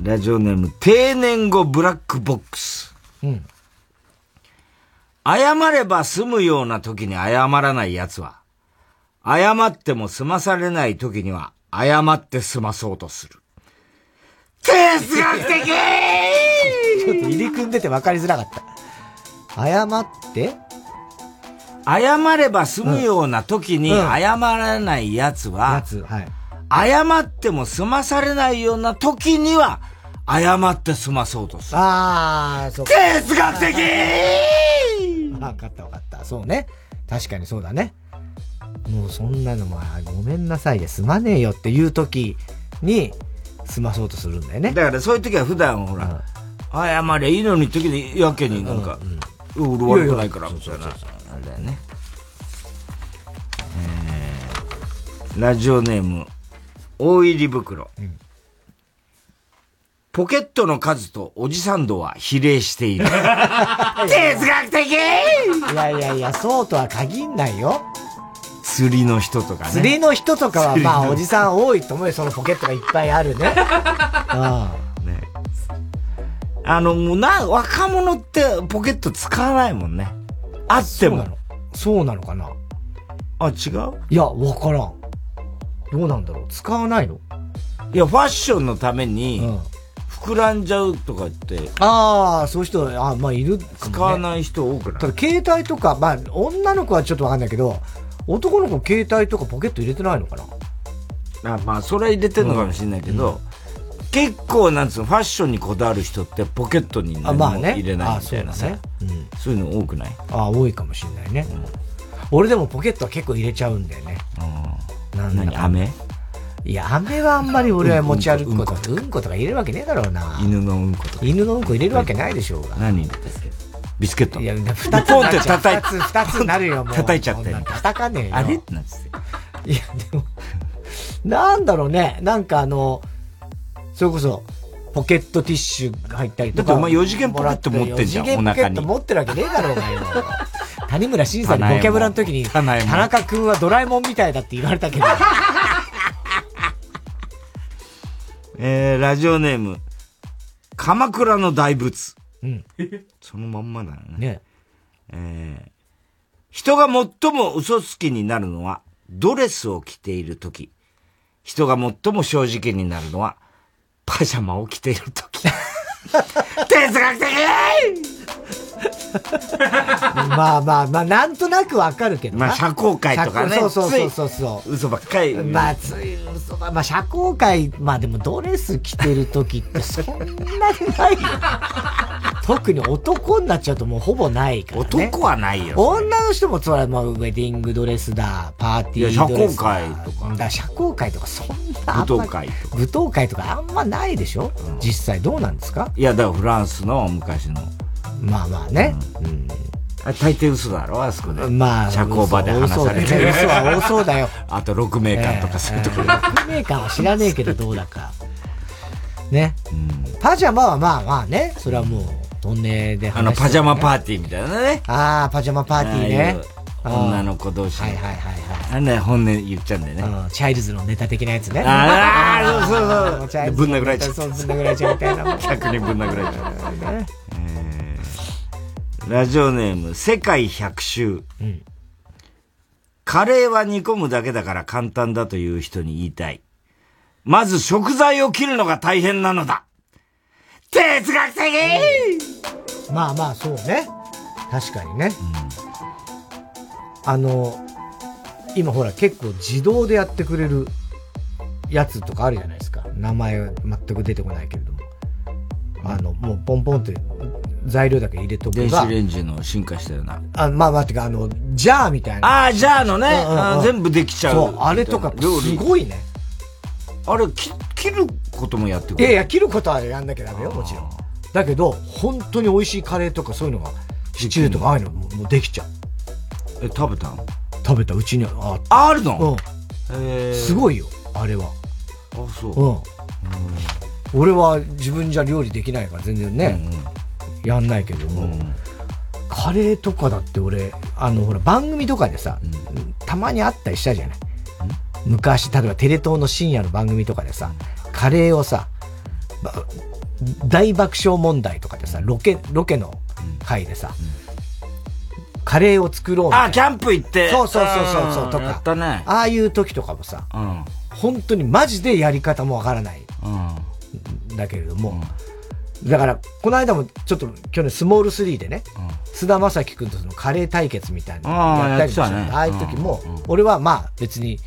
ー、ラジオネーム、定年後ブラックボックス。
うん。
謝れば済むような時に謝らない奴は、謝っても済まされない時には、謝って済まそうとする。哲学的
ちょっと入り組んでて分かりづらかった。謝って？
謝れば済むような時に
うん
謝らない奴は、
やつ、はい。
謝っても済まされないような時には、謝って済まそうとする。
あー、そうか。
哲学的
分かった分かった。そうね。確かにそうだね。もうそんなのも、あごめんなさいで済まねえよっていう時に、済まそうとするんだよね。
だからそういう時は普段ほら、謝りゃいいのに時にやけになんか、俺悪くないから、みたいな。あれだよね。えー、ラジオネーム、大入り袋。ポケットの数とおじさん度は比例している。哲学的
いやいやいや、そうとは限んないよ。
釣りの人とかね。
釣りの人とかは、まあ、おじさん多いと思うよ。そのポケットがいっぱいあるね。あ
あの、もうな、若者ってポケット使わないもんね。あっても。
そうなのかな
あ、違う？
いや、わからん。どうなんだろう使わないの？
いや、ファッションのために、膨らんじゃうとかって、
ああ、そういう人、あまあ、いるね
使わない人多くない？
ただ、携帯とか、まあ、女の子はちょっとわかんないけど、男の子携帯とかポケット入れてないのかな？
あまあ、それは入れてんのかもしれないけど、結構、なんつうの、ファッションにこだわる人ってポケットに
あ
何
まあね。
も入れないみたいなさ、
あそうだね。
そういうの多くない？
ああ、多いかもしれないね。俺でもポケットは結構入れちゃうんだよね。なんだ
何？飴？
いや、飴はあんまり俺は持ち歩くこと、うんことか入れるわけねえだろうな。
犬のうんことか。
犬のうんこ入れるわけないでしょうが。
何ビスケット
いや、二つ
ポンって叩い
二つ、二つになるよ、もう。
叩いちゃって
叩かねえよ。
あれ？ってなって
いや、でも、なんだろうね。なんかあの、それこそ、ポケットティッシュが入ったりとか。
だってお前四次元ポケット持ってんじゃん
四次元ポケット
お腹に
持ってるわけねえだろうがよ。谷村新さんにボキャブラの時に、田中くんはドラえもんみたいだって言われたけど。
えー、ラジオネーム、鎌倉の大仏。
うん。
そのまんまだよね。
ね
えー、人が最も嘘つきになるのは、ドレスを着ているとき。人が最も正直になるのは、パジャマを着ているとき。哲学的
まあまあまあ、なんとなくわかるけどな。
まあ、社交界とかね。
そうそうそうそうそう。
嘘ばっかり。
まあ、つい嘘ば、まあ、社交界、まあでもドレス着てる時ってそんなにないよ。特に男になっちゃうともうほぼないからね。
男はないよ。
女の人もそれはもうウェディングドレスだ、パーティードレスだ。
社交界と
か。だ社交界とかそんなあんまり。
舞踏会と
か。舞踏会とかあんまないでしょ、実際どうなんですか？
いや、だからフランスの昔の。
まあまあね。うん。
あ大抵嘘だろあそこで。
まあ
社交場で話されてる。
嘘は多そうだよ。
あと、6名間とかそういうところで。
6名間は知らねえけどどうだか。ね。パジャマはまあまあね、それはもう、本音で話
あの、パジャマパーティーみたいなね。
ああ、パジャマパーティーね。
女の子同士。
はいはいはいはい。
なんで本音言っちゃうんだよね。
チャイルズのネタ的なやつね。
ああ、そうそうそう。ぶん殴られちゃう。
ぶん殴られちゃうみたいな。
客にぶん殴られちゃう。えーラジオネーム、世界百周。カレーは煮込むだけだから簡単だという人に言いたい。まず食材を切るのが大変なのだ。哲学的
まあまあ、そうね。確かにね。あの、今ほら結構自動でやってくれるやつとかあるじゃないですか。名前は全く出てこないけれども。あの、もうポンポンって材料だけ入れとく
電子レンジの進化したような。
あ、まあまあ、てか、あの、ジャーみたいな。
ああ、ジャーのね、全部できちゃう。
そう、あれとか、すごいね。
あれ、き切ることもやってく
る？いやいや、切ることはやんなきゃダメよ、もちろん。だけど、本当に美味しいカレーとかそういうのが、シチューとかああいうのももうできちゃう。
え、食べたの？
食べた、うちに
ああ、あるの？
うん。すごいよ、あれは。
あ、そう。
うん。俺は自分じゃ料理できないから全然ね、やんないけども、カレーとかだって俺、あの、ほら、番組とかでさ、たまにあったりしたじゃない。昔、例えばテレ東の深夜の番組とかでさ、カレーをさ、大爆笑問題とかでさ、ロケ、ロケの回でさ、カレーを作ろう。
あ、キャンプ行って。
そうそうそうそうそう、とか。
ね。
ああいう時とかもさ、
うん、
本当にマジでやり方もわからない。
うん、
だけれども、だから、この間もちょっと去年スモール3でね、菅、田将暉君とそのカレー対決みたいなのやったりした
ね、
ああいう時も、俺はまあ別に、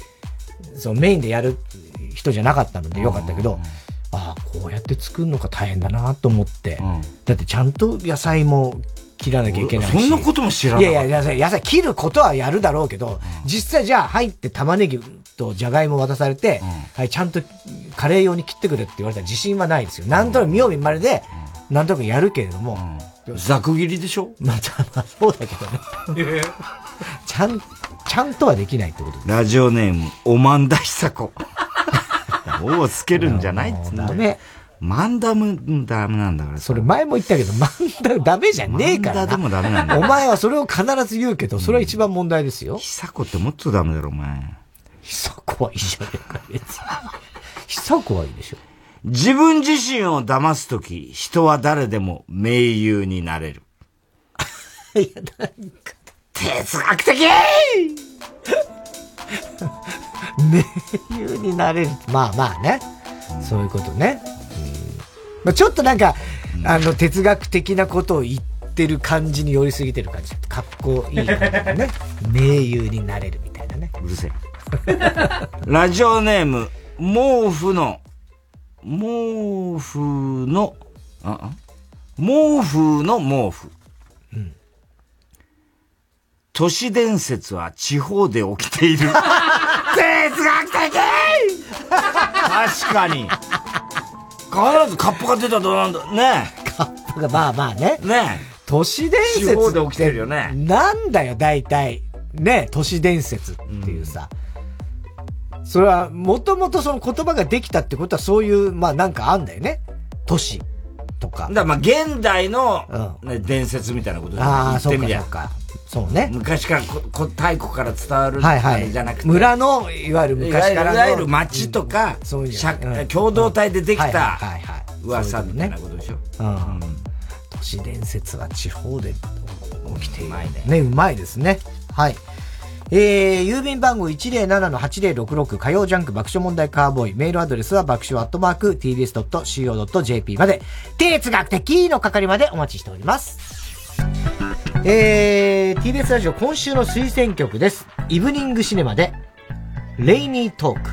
そのメインでやる人じゃなかったのでよかったけど、ああ、こうやって作るのが大変だなと思って、だってちゃんと野菜も切らなきゃいけないし。
そんなことも知らない。
いやいや、野菜、切ることはやるだろうけど、実際じゃあ入って玉ねぎとじゃがいも渡されて、はい、ちゃんとカレー用に切ってくれって言われたら自信はないですよ。なんとなく見よう見まれで、なんとなくやるけれども。
ざく切りでしょ？
まあ、まあ、そうだけどね。ちゃん、ちゃんとはできないってこと
ラジオネーム、おまんだひさこ。おをつけるんじゃないっつうんだ
ダメ。
マンダム、ダメなんだから
それ前も言ったけど、マンダムダメじゃねえからな。
マンダでもダメなんだよ
お前はそれを必ず言うけど、それは一番問題ですよ。
ひさこってもっとダメだろ、お前。
ひさこはいいじゃねえか、別に。ひさこはいいでしょ。
自分自身を騙すとき、人は誰でも盟友になれる。
いや、なんか。
哲学的
盟友になれる。まあまあね。そういうことね。まあ、ちょっとなんか、あの、哲学的なことを言ってる感じに寄りすぎてる感じ。かっこいいね。盟友になれるみたいなね。
うるせえ。ラジオネーム、毛布の、毛布の、あ、あ毛布の毛布。
うん。
都市伝説は地方で起きている。哲学的確かに。必ずカップが出たらどうなんだ。ね
カップが、まあまあね。
ね
都市伝説。
地方で起きてるよね。
なんだよ、大体。ね、都市伝説っていうさ。うん、それは、もともとその言葉ができたってことはそういう、まあなんかあんだよね。都市とか。
だからまあ現代の、ね伝説みたいなことで
ああ、そうかそうね。
昔からこ、こ、太古から伝わる、
はいはい。
じゃなくて。
村の、いわゆる昔からの。
いわゆる町とか、
そういう、
うん、共同体でできた、噂みたいなことでしょ。
うん。都市伝説は地方で起きている。ね、うまいですね。はい。えー、郵便番号107-8066火曜ジャンク爆笑問題カーボーイ。メールアドレスは爆笑アットマーク tbs.co.jp まで、哲学的の係までお待ちしております。えー、TBS ラジオ今週の推薦曲です。イブニングシネマで、レイニートーク。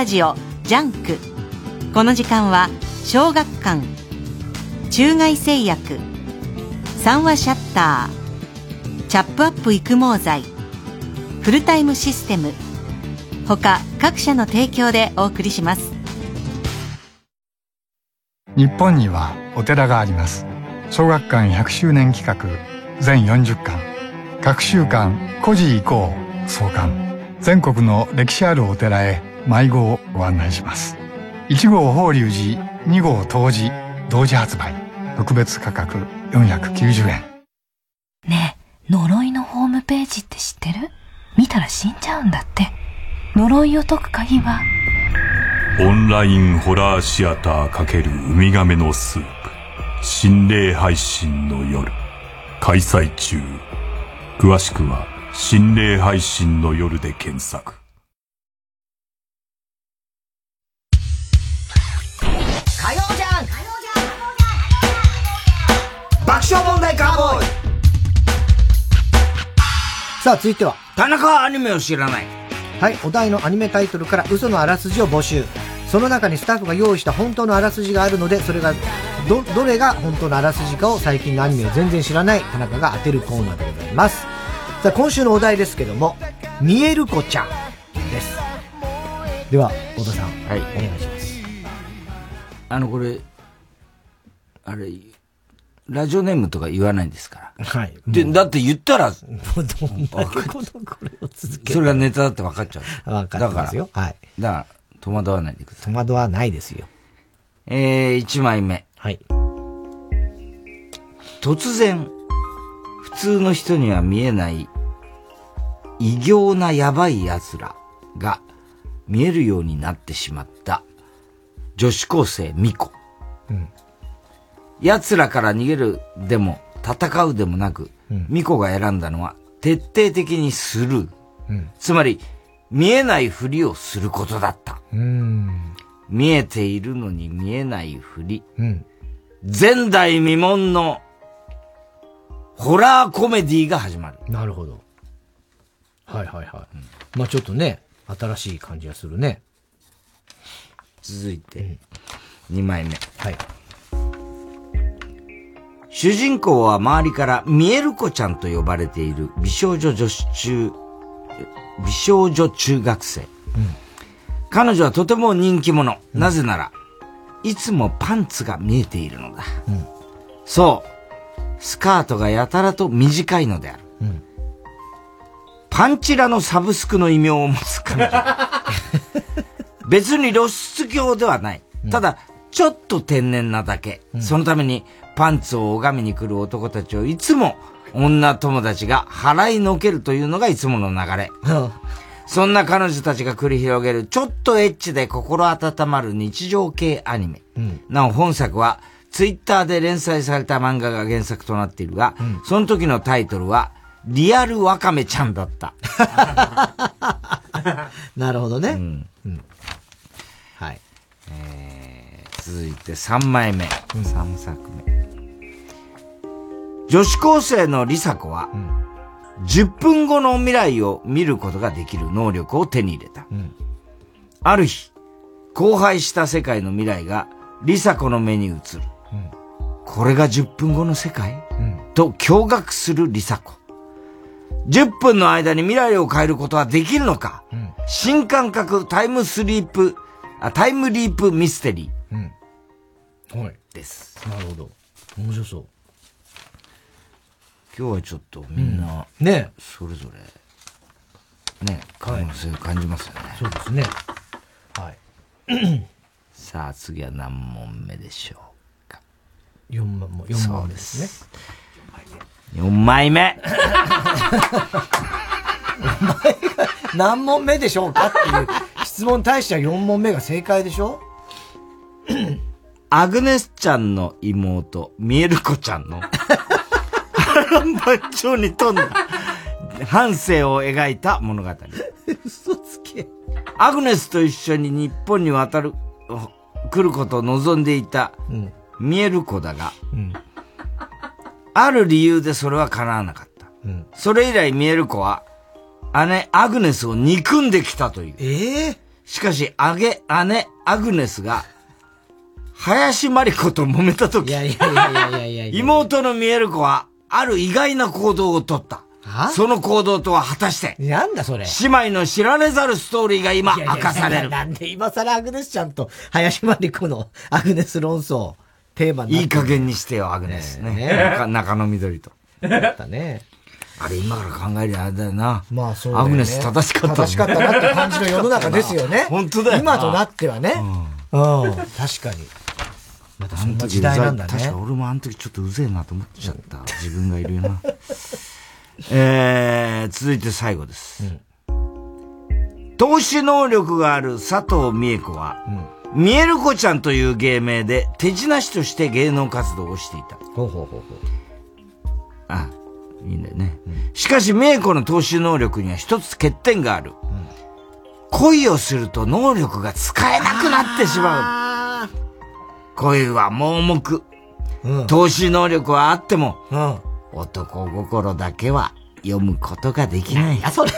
ラジオジャンク。この時間は小学館。中外製薬。三和シャッター。チャップアップ育毛剤。フルタイムシステム。他各社の提供でお送りします。
日本にはお寺があります。小学館100周年企画。全40巻。隔週刊古事以降創刊。全国の歴史あるお寺へ迷子をご案内します。1号法隆寺2号東寺同時発売。特別価格490円。
ねえ呪いのホームページって知ってる？見たら死んじゃうんだって。呪いを解く鍵は？
オンラインホラーシアター×ウミガメのスープ。心霊配信の夜。開催中。詳しくは心霊配信の夜で検索
カーボーイさあ、続いては。
田中はアニメを知らない。
はい、お題のアニメタイトルから嘘のあらすじを募集。その中にスタッフが用意した本当のあらすじがあるので、それが、ど、どれが本当のあらすじかを最近のアニメを全然知らない田中が当てるコーナーでございます。さあ、今週のお題ですけども、見える子ちゃんです。では、小田さん。
はい。
お願いします。
あの、これ、あれ、ラジオネームとか言わないんですから。
はい。
で、だって言ったら、
どんだけこの、これを続け
それがネタだって分かっちゃう。
分かってますよ。はい。
だから、戸惑わないでくださ
い。戸惑わないですよ。
えー、1枚目。
はい。
突然、普通の人には見えない、異形なやばい奴らが見えるようになってしまった、女子高生ミコ。
うん。
奴らから逃げるでも、戦うでもなく、
うん
ミコが選んだのは、徹底的にスルー。
うん。
つまり、見えないふりをすることだった。見えているのに見えないふり。
うん。
前代未聞の、ホラーコメディが始まる。
なるほど。はいはいはい。まあちょっとね、新しい感じがするね。
続いて、2枚目。
はい。
主人公は周りから見える子ちゃんと呼ばれている美少女女子中、美少女中学生。彼女はとても人気者。なぜなら、いつもパンツが見えているのだ。
うん
そう。スカートがやたらと短いのである。
うん
パンチラのサブスクの異名を持つ彼女。別に露出狂ではない。ただ、ちょっと天然なだけ。そのために、パンツを拝みに来る男たちをいつも女友達が払いのけるというのがいつもの流れ。そんな彼女たちが繰り広げるちょっとエッチで心温まる日常系アニメ。
うん。
なお本作はツイッターで連載された漫画が原作となっているが、その時のタイトルは、リアルワカメちゃんだった。
なるほどね。
うん。
はい。
えー、続いて3枚目。3作目。女子高生のリサ子は、10分後の未来を見ることができる能力を手に入れた。ある日、荒廃した世界の未来がリサ子の目に映る。これが10分後の世界、と驚愕するリサ子。10分の間に未来を変えることはできるのか、新感覚タイムスリープ、あタイムリープミステリ
うん。はい。
です。
なるほど。面白そう。
今日はちょっとみんな、
うんね
それぞれ、ね、可能性を感じますよね。
そうですね。はい。
さあ、次は何問目でしょ
4万も、4万ですね。
う。4枚目
何問目でしょうかっていう質問に対しては4問目が正解でしょ
アグネスちゃんの妹、ミエルコちゃんの、波乱万丈に富んだ、半生を描いた物語。
嘘つけ。
アグネスと一緒に日本に渡る、来ることを望んでいた、ミエルコだが、
うん。
ある理由でそれは叶わなかった。それ以来ミエルコは、姉アグネスを憎んできたという。
ええ
しかし、あげ、姉アグネスが、林真理子と揉めた時、
いやいやいやいやいや。
妹のミエルコは、ある意外な行動をとった。その行動とは果たして、
なんだそれ？
姉妹の知られざるストーリーが今
いやいや
明かされる。
なんで今更アグネスちゃんと林真理子のアグネス論争、テーマ
いい加減にしてよ、アグネスね。
ね
中中野緑と。
だったね。
あれ今から考えりゃあれだよな。
まあそうだよね
アグネス正しかった。
正しかったなって感じの世の中ですよね
本当だよな。
今となってはね。うん。確かに。またそんな時代なんだね
確か俺もあの時ちょっとうぜえなと思っちゃった。自分がいるよな。えー、続いて最後です。投資能力がある佐藤美恵子は、ミエルコちゃんという芸名で手品師として芸能活動をしていた。
ほうほうほうほう。
あ、いいんだよね。しかし、メイコの投資能力には一つ欠点がある。恋をすると能力が使えなくなってしまう。恋は盲目。投資能力はあっても、男心だけは読むことができない。
いや、それ。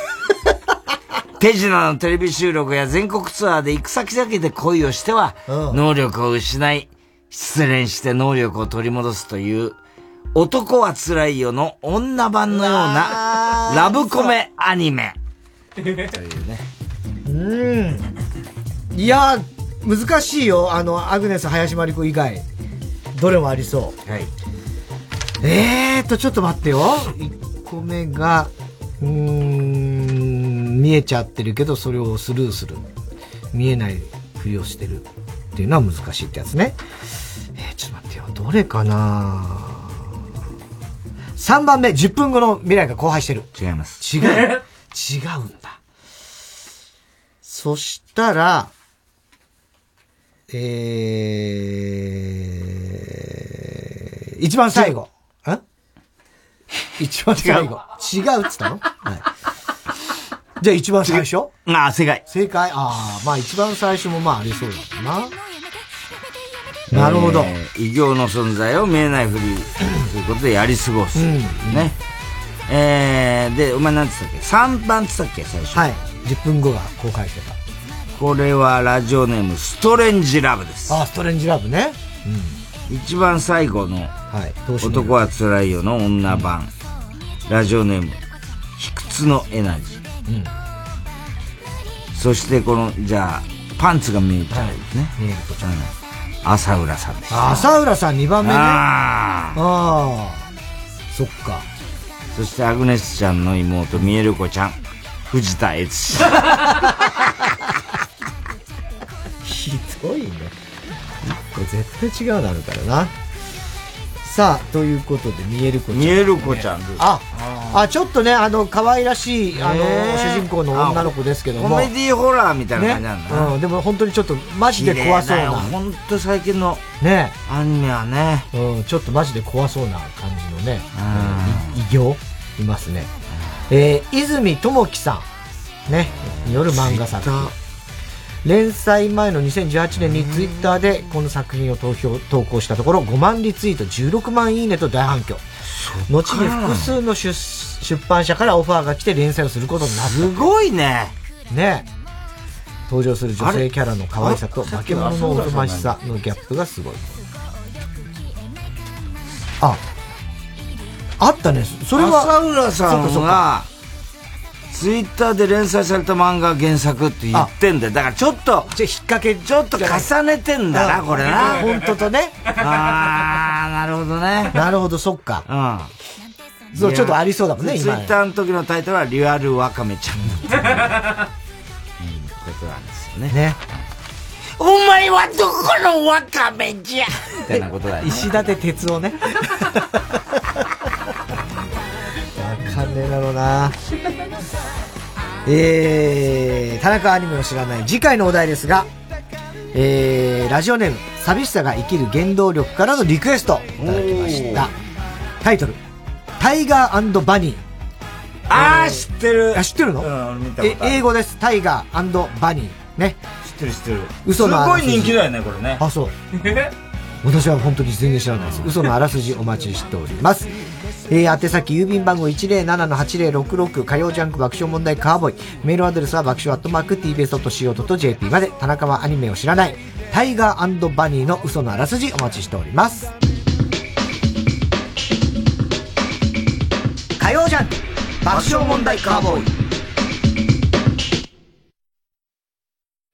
手品のテレビ収録や全国ツアーで行く先々で恋をしては、能力を失い、失恋して能力を取り戻すという、男は辛いよの女版のようなラブコメアニメ。というね。
うん。いや、難しいよ。あの、アグネス、林真理子以外。どれもありそう。
はい。
えーと、ちょっと待ってよ。1個目が、うーん、見えちゃってるけど、それをスルーする。見えないふりをしてる。っていうのは難しいってやつね。えー、ちょっと待ってよ。どれかな？3番目、10分後の未来が荒廃してる。
違います。
違う。違うんだ。そしたら、えー、一番最後。ん一番最後。違うっつったの？はい。じゃあ一番最初？
ああ、正解。
正解？ああ、まあ一番最初もまあありそうだな。なるほど。
えー異形の存在を見えないふりということでやり過ごす。
うん
ね。えー、で、お前なんつったっけ ?3 番つったっけ？最初。
はい。10分後が公開してた。
これはラジオネームストレンジラブです。
あ、ストレンジラブね。
一番最後の、男は辛いよの女版、ラジオネーム、卑屈のエナジー。
うん。
そしてこの、じゃあ、パンツが見えちゃうんですね。
見えるとちゃん。
朝浦さんでした。
浅浦さん2番目ね。
あ
ああ。そっか。
そしてアグネスちゃんの妹、ミエルコちゃん、藤田悦司。
ひどいね。これ絶対違うのあるからな。さあ、ということで、見える子ちゃん、
見える子ちゃんです
あ、あ、ちょっとね、あの、可愛らしい、あの、主人公の女の子ですけども。
コメディホラーみたいな感じなんだな。
ねうん、でも本当にちょっと、マジで怖そうな。
本当最近の、
ね。
アニメはね。
うん、ちょっとマジで怖そうな感じのね、い異形？いますね。えー、泉智樹さん、ね、による漫画作品。連載前の2018年にツイッターでこの作品を投票投稿したところ5万リツイート16万いいねと大反響。後に複数の出出版社からオファーが来て連載をすることになった。す
ごいね。
ね。登場する女性キャラの可愛さと化け物のおとましさのギャップがすごい。ああったね。それは
浅浦さんが、ツイッターで連載された漫画原作って言ってんだよ。だからちょっと、
じゃ引っ掛け、
ちょっと重ねてんだな、これな。
本当とね
あー、なるほどね。
なるほどそっか
うん。
そうちょっとありそうだもんね今
ツイッターの時のタイトルは、リアルワカメちゃん。うん、ことなんですよね。
ね。
お前はどこのワカメじゃ？みたいなことだよね。
石立哲夫ね わかんねえだろうなえー、田中アニメを知らない次回のお題ですがえー、ラジオネーム寂しさが生きる原動力からのリクエストいただきました。タイトルタイガーバニー
あー、知ってる。
あ知ってるの、え英語です。タイガーバニーね。
知ってる知ってる。
嘘の
すごい人気だよね、これね。
あそう。私は本当に全然知らないです。嘘のあらすじお待ちしておりますえー、宛先郵便番号107-8066火曜ジャンク爆笑問題カーボーイ。メールアドレスは爆笑アットマーク tbs.co.jp まで田中はアニメを知らないタイガーバニーの嘘のあらすじお待ちしております。火曜ジャンク爆笑問題カーボーイ。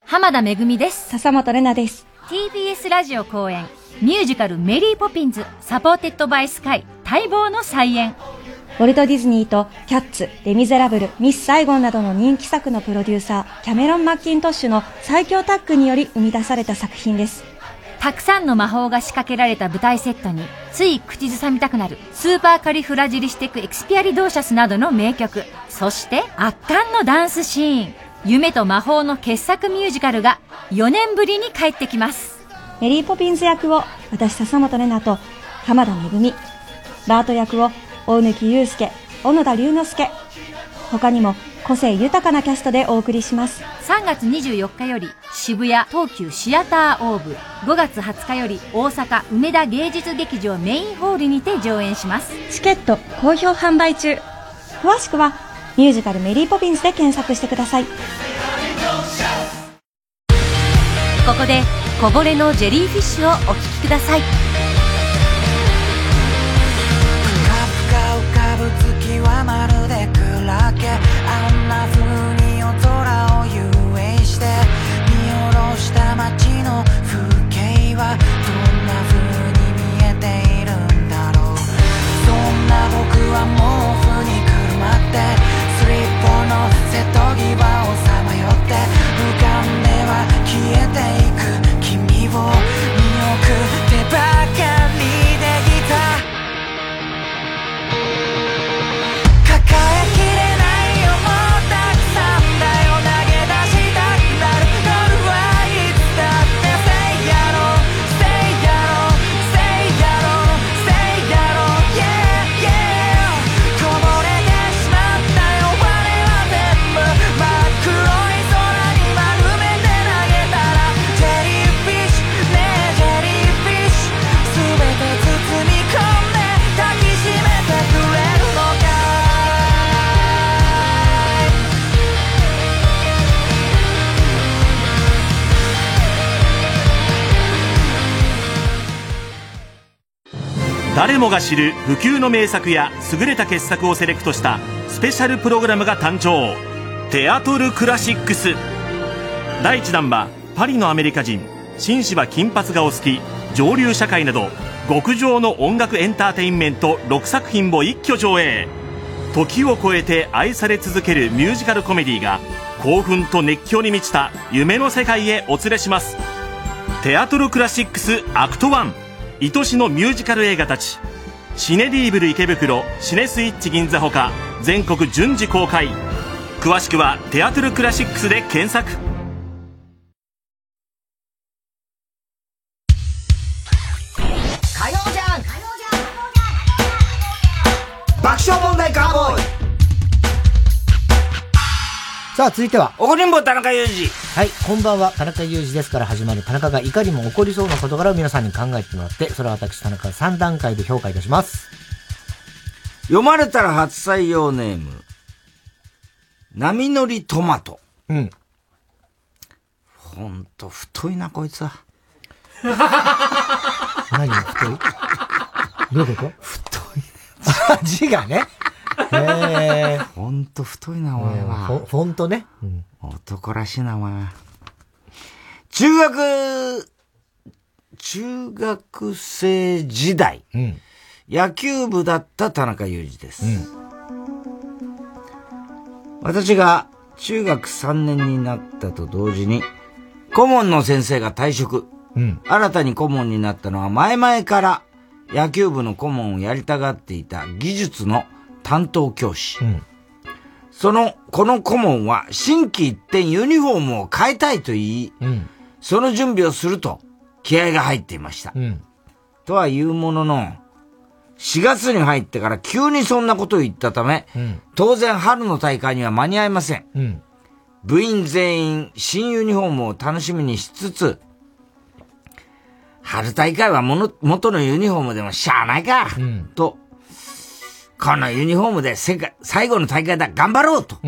濱田めぐみです。
笹本玲奈です。
TBS ラジオ公演ミュージカルメリーポピンズ supported by SKY 待望の再演
ウォルト・ディズニーとキャッツ、レ・ミゼラブル、ミス・サイゴンなどの人気作のプロデューサー、キャメロン・マッキントッシュの最強タッグにより生み出された作品です。
たくさんの魔法が仕掛けられた舞台セットに、つい口ずさみたくなる、スーパーカリフラジリスティック・エクスピアリドーシャスなどの名曲、そして圧巻のダンスシーン、夢と魔法の傑作ミュージカルが4年ぶりに帰ってきます。
メリーポピンズ役を私笹本玲奈と浜田めぐみ、バート役を大貫祐介、小野田龍之介。他にも個性豊かなキャストでお送りします。
3月24日より渋谷東急シアターオーブ、5月20日より大阪梅田芸術劇場メインホールにて上演します。
チケット好評販売中。詳しくはミュージカルメリーポピンズで検索してください。こ
こでこぼれのジェリーフィッシュをお聴きください。瀬戸際をさまよって浮かんでは消えていく。君を
誰もが知る不朽の名作や優れた傑作をセレクトしたスペシャルプログラムが誕生。テアトルクラシックス。第1弾はパリのアメリカ人紳士は金髪がお好き上流社会など極上の音楽エンターテインメント6作品を一挙上映。時を超えて愛され続けるミュージカルコメディが興奮と熱狂に満ちた夢の世界へお連れします。テアトルクラシックスアクト1愛しのミュージカル映画たち。シネ・リーブル池袋シネスイッチ銀座ほか全国順次公開。詳しくはテアトルクラシックスで検索。
さあ、続いては。
怒りんぼ田中裕二。
はい、こんばんは。田中裕二ですから始まる田中がいかにも起こりそうな事柄を皆さんに考えてもらって、それは私田中が3段階で評価いたします。
読まれたら初採用ネーム。波乗りトマト。
うん。
ほんと、太いな、こいつは。
何が太い？どういうこと？
太
い。字がね。へえ。
ほんと太いな、お前は。
フォントね。
うん、男らしいな、お前は。中学、中学生時代、
うん、
野球部だった田中裕二です。うん、私が中学3年になったと同時に、顧問の先生が退職。
うん、
新たに顧問になったのは前々から野球部の顧問をやりたがっていた技術の担当教師。
うん、
その、この顧問は、新規一転ユニフォームを変えたいと言い、
うん、
その準備をすると、気合が入っていました。
うん、
とは言うものの、4月に入ってから急にそんなことを言ったため、当然春の大会には間に合いませ
ん。
部員全員新ユニフォームを楽しみにしつつ、春大会はもの元のユニフォームでもしゃあないか、とこのユニフォームで世界、最後の大会だ、頑張ろうと。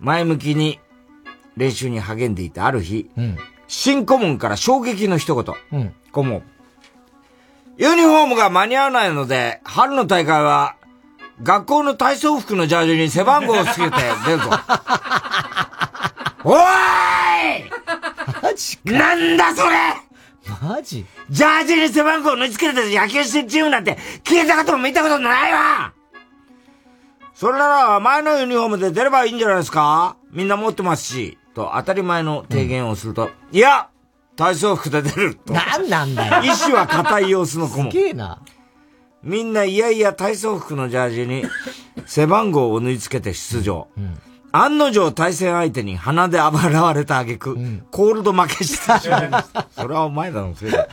前向きに練習に励んでいたある日、新顧問から衝撃の一言。
うん。
顧問。ユニフォームが間に合わないので、春の大会は、学校の体操服のジャージに背番号をつけて 出るぞ。おーい。なんだそれ
マジ？
ジャージに背番号を縫い付けて野球してるチームなんて聞いたことも見たことないわそれなら前のユニフォームで出ればいいんじゃないですか？みんな持ってますし、と当たり前の提言をすると、いや体操服で出ると。
なんなんだよ。
意志は固い様子の子も。
すげえな。
みんないやいや体操服のジャージに背番号を縫い付けて出場。案の定対戦相手に鼻で暴らわれた挙句、コールド負けした。それはお前らのせいだ。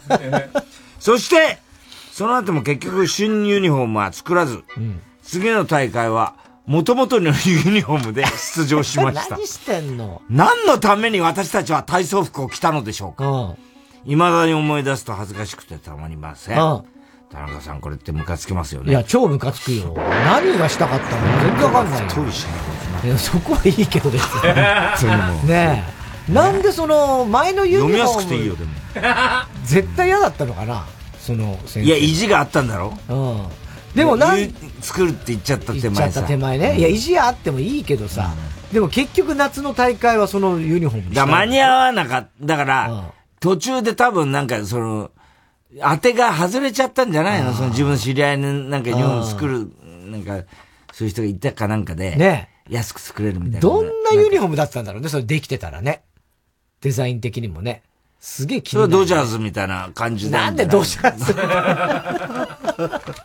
そして、その後も結局新ユニフォームは作らず、次の大会は元々のユニフォームで出場しました。
何してんの？
何のために私たちは体操服を着たのでしょうか未だに思い出すと恥ずかしくてたまりません。
うん
田中さん、これってムカつきますよね。
いや、超ムカつくよ。何がしたかったの全然わかんないよ。
太いし
いや、そこはいいけどですよ。
それも
ねえ。なんでその、前のユニフォーム。
読みやすくていいよ、でも。
絶対嫌だったのかな？その先生。
いや、意地があったんだろ
うん。でもなん、
作るって言っちゃった手前さ。
言っちゃった手前ね。いや、意地あってもいいけどさ。でも結局夏の大会はそのユニフォーム
だ間に合わなかった。だから、途中で多分なんかその、当てが外れちゃったんじゃないの？その自分の知り合いのなんかユニフォーム作る、なんか、そういう人がいたかなんかで、
ね
安く作れるみたいな。
どんなユニフォームだったんだろうね、それできてたらね。デザイン的にもね。すげえ気
それ
になる。
はドジャーズみたいな感じ
なんでドジャーズ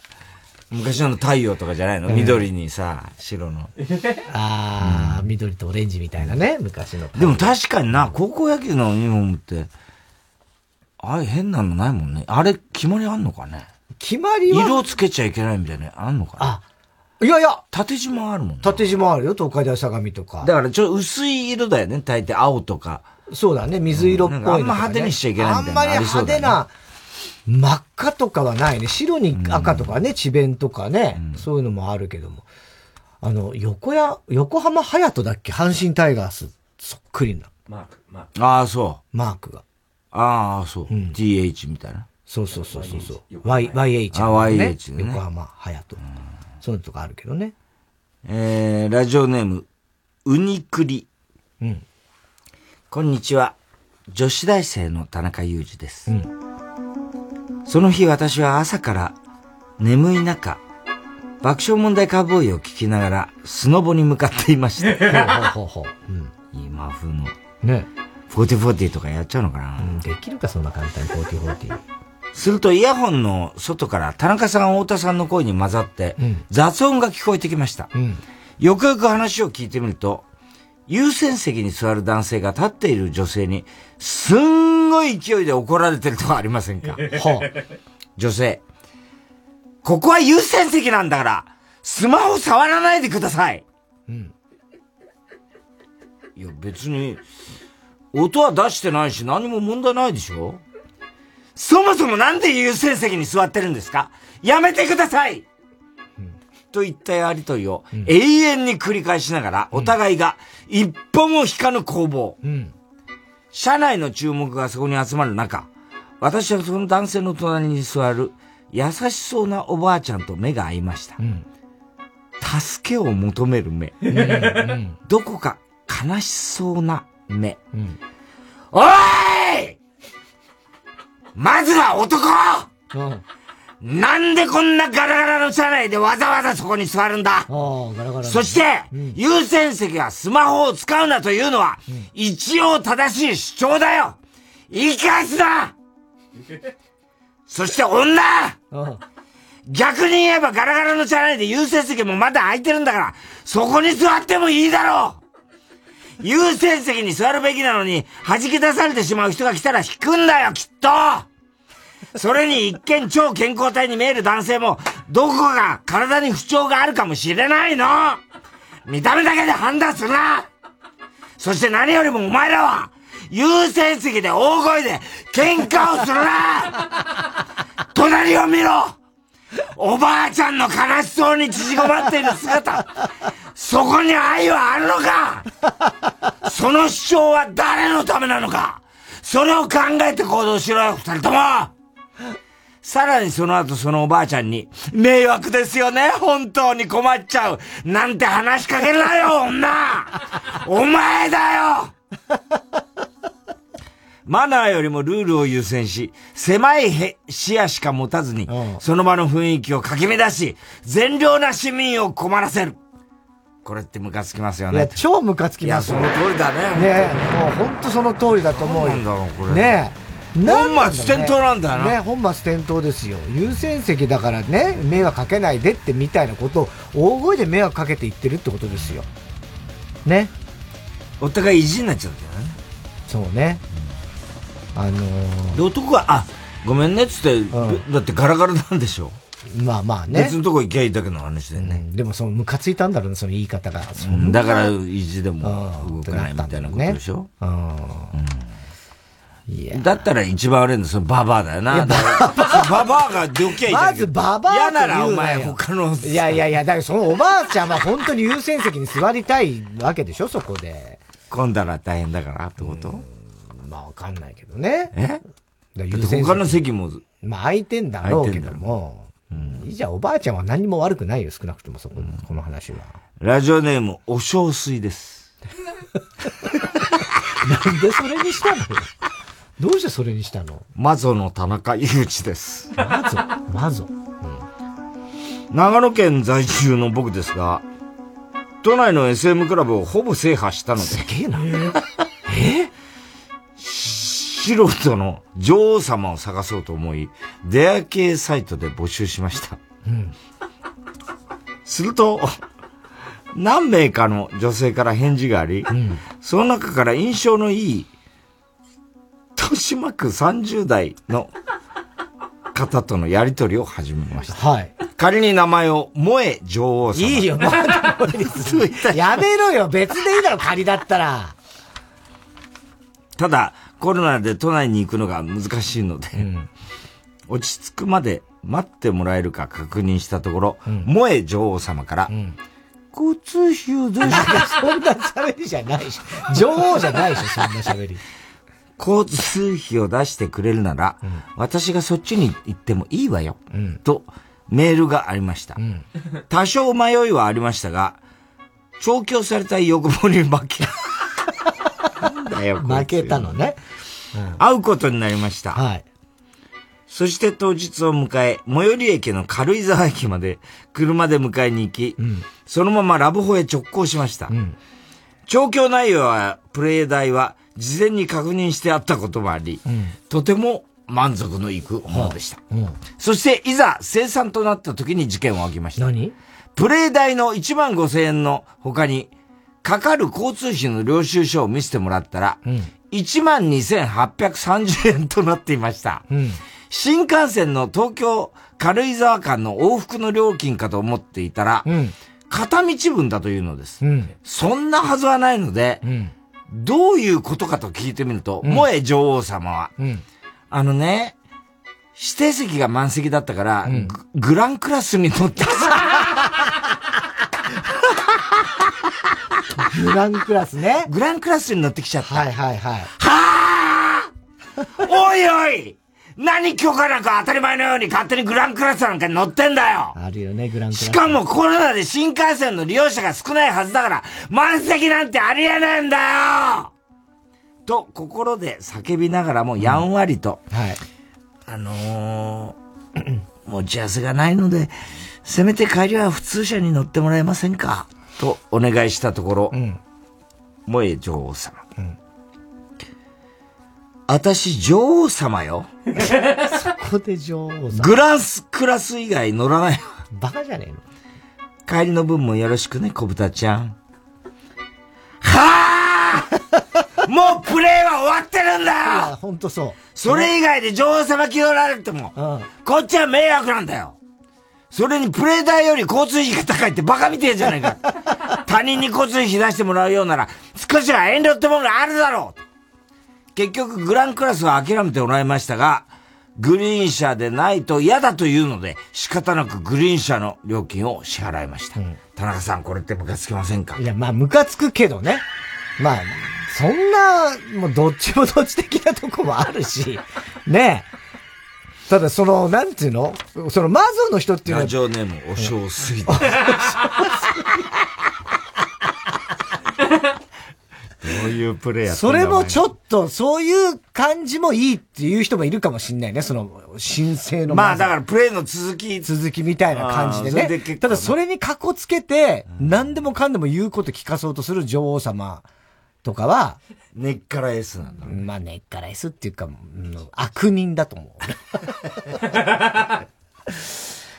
昔の太陽とかじゃないの、
うん
緑にさ、白の。
ああ、緑とオレンジみたいなね、昔の。
でも確かにな、高校野球のユニフォームって、あれ変なのないもんね。あれ決まりあんのかね
決まりは？
色つけちゃいけないみたいな、あんのかな
あ、いやいや。
縦縞あるもんね。
縦縞あるよ、東海大相模とか。
だからちょっと薄い色だよね、大抵青とか。
そうだね、水色っぽいね
うんあんま派手にしちゃいけないみたいな
あんまり
ありそうだね
派手な、真っ赤とかはないね。白に赤とかね、智弁とかね、そういうのもあるけども。あの、横や、横浜隼人だっけ？阪神タイガース、そっくりな。
マーク、マーク。ああ、そう。
マークが。
ああ、そう。TH みたいな。
そうそうそうそうそう。Y、YH、
あ YH ね
横浜隼人。そういうのとかあるけどね。
えー、ラジオネーム、ウニクリ。
うん。
こんにちは。女子大生の田中裕二です。その日私は朝から眠い中、爆笑問題カーボーイを聞きながら、スノボに向かっていました。
ほうほうほう。うん。
今風の。
ね。
4040とかやっちゃうのかな、
できるか、そんな簡単に4040。
するとイヤホンの外から田中さん、太田さんの声に混ざって、雑音が聞こえてきました。よくよく話を聞いてみると、優先席に座る男性が立っている女性に、すんごい勢いで怒られてるとかありませんか女性。ここは優先席なんだから、スマホ触らないでください。いや、別に、音は出してないし何も問題ないでしょ？そもそもなんで優先席に座ってるんですか？やめてください、といったやりとりを永遠に繰り返しながら、お互いが一歩も引かぬ攻防。社内の注目がそこに集まる中、私はその男性の隣に座る優しそうなおばあちゃんと目が合いました。助けを求める目。どこか悲しそうな目。おい!まずは男!なんでこんなガラガラの車内でわざわざそこに座るんだ?
ガラガラ
そして、優先席はスマホを使うなというのは、一応正しい主張だよ。生かすな!そして女!逆に言えばガラガラの車内で優先席もまだ空いてるんだから、そこに座ってもいいだろう優先席に座るべきなのに、弾き出されてしまう人が来たら引くんだよ、きっと。それに一見超健康体に見える男性も、どこか体に不調があるかもしれないの。見た目だけで判断するな。そして何よりもお前らは、優先席で大声で喧嘩をするな。隣を見ろ。おばあちゃんの悲しそうに縮こまっている姿、そこに愛はあるのか？その主張は誰のためなのか？それを考えて行動しろよ、二人とも。さらにその後そのおばあちゃんに、迷惑ですよね、本当に困っちゃう。なんて話しかけるなよ、女。お前だよ。マナーよりもルールを優先し、狭いへ視野しか持たずに、その場の雰囲気をかき乱し、善良な市民を困らせる。これってムカつきますよね。
いや、超ムカつきます
いや、その通りだね。
ねもう本当その通りだと思うよ。
なんだろう、これ。
ね
本末転倒なんだよな。
ね、本末転倒ですよ。優先席だからね、迷惑かけないでってみたいなことを大声で迷惑かけて言ってるってことですよ。ね。
お互い意地になっちゃうんだよね。
そうね。あのー、
で、男は、あ、ごめんねっつって、だってガラガラなんでしょ？
まあまあね。
別のとこ行きゃいいだけの話だよね。
でもそのムカついたんだろうね、その言い方が。
うんだから意地でも動かないみたいなことでしょ？
うん
だったら一番悪いのそのババアだよな。ババアがどきゃい
ま
け
ずババア
嫌ならお前
よ
他の。
いやいやいや、だからそのおばあちゃんは本当に優先席に座りたいわけでしょ、そこで。
混んだら大変だからってこと
まあわかんないけどね。
え？他の席も。
まあ空いてんだろうけども。いいじゃん、おばあちゃんは何も悪くないよ、少なくともそこ、この話は。
ラジオネーム、お小水です。
なんでそれにしたのどうしてそれにしたの？
マゾの田中井口です。
マゾ？マゾ？
長野県在住の僕ですが、都内の SM クラブをほぼ制覇したので。す
げえな。
え？素人の女王様を探そうと思い、出会い系サイトで募集しました。
うん。
すると、何名かの女性から返事があり、その中から印象のいい、豊島区30代の方とのやりとりを始めました。
はい。
仮に名前を、萌え女王様。
いいよ、まだやめろよ、別でいいだろ、仮だったら。
ただ、コロナで都内に行くのが難しいので、落ち着くまで待ってもらえるか確認したところ、萌え女王様から、交通費を出して、
そんな喋りじゃないし。女王じゃないし、そんな喋り。
交通費を出してくれるなら、私がそっちに行ってもいいわよ、とメールがありました。多少迷いはありましたが、調教された欲望に負け、だよ
負けたのね。
会うことになりました。
はい。
そして当日を迎え、最寄り駅の軽井沢駅まで車で迎えに行き、そのままラブホへ直行しました。調教内容は、プレイ代は事前に確認してあったこともあり、とても満足のいくものでした。そして、いざ生産となった時に事件は起きました。
何？
プレイ代の1万5千円の他に、かかる交通費の領収書を見せてもらったら、1万2830円となっていました。新幹線の東京軽井沢間の往復の料金かと思っていたら、片道分だというのです。そんなはずはないので、どういうことかと聞いてみると、
うん。
萌え女王様は、
うん。
あのね、指定席が満席だったから、ググランクラスに乗って
グランクラスね。
グランクラスに乗ってきちゃった。
はいはいはい。
おいおい何許可なく当たり前のように勝手にグランクラスなんかに乗ってんだよ
あるよね、グランクラス。
しかもコロナで新幹線の利用者が少ないはずだから、満席なんてありえないんだよと、心で叫びながらもやんわりと、
はい。
あのー、持ち合わせがないので、せめて帰りは普通車に乗ってもらえませんか？とお願いしたところ、萌え女王様。私、女王様よ。
そこで女王さん。
グランスクラス以外乗らないわ。
バカじゃねえの
帰りの分もよろしくね、小豚ちゃん。はあ もうプレイは終わってるんだよ
ほんとそう。
それ以外で女王様気取られても、こっちは迷惑なんだよそれにプレイ代より交通費が高いってバカみてえじゃないか。他人に交通費出してもらうようなら、少しは遠慮ってものがあるだろう結局グランクラスは諦めてもらいましたが、グリーン車でないと嫌だというので、仕方なくグリーン車の料金を支払いました。田中さん、これってムカつきませんか？
いや、まあ、ムカつくけどね。まあ、そんな、もうどっちもどっち的なとこもあるし、ねえ。ただ、その、なんていうの？その、マゾの人っていうのは。
ラジオネーム、お正すぎて。どういうプレイや
それもちょっと、そういう感じもいいっていう人もいるかもしんないね。その、申請の。
まあだからプレイの続き。
続きみたいな感じでね。でねただそれにかこつけて、何でもかんでも言うこと聞かそうとする女王様とかは、
根っから S なんだ、
まあ根っから S っていうか、うん、悪人だと思う。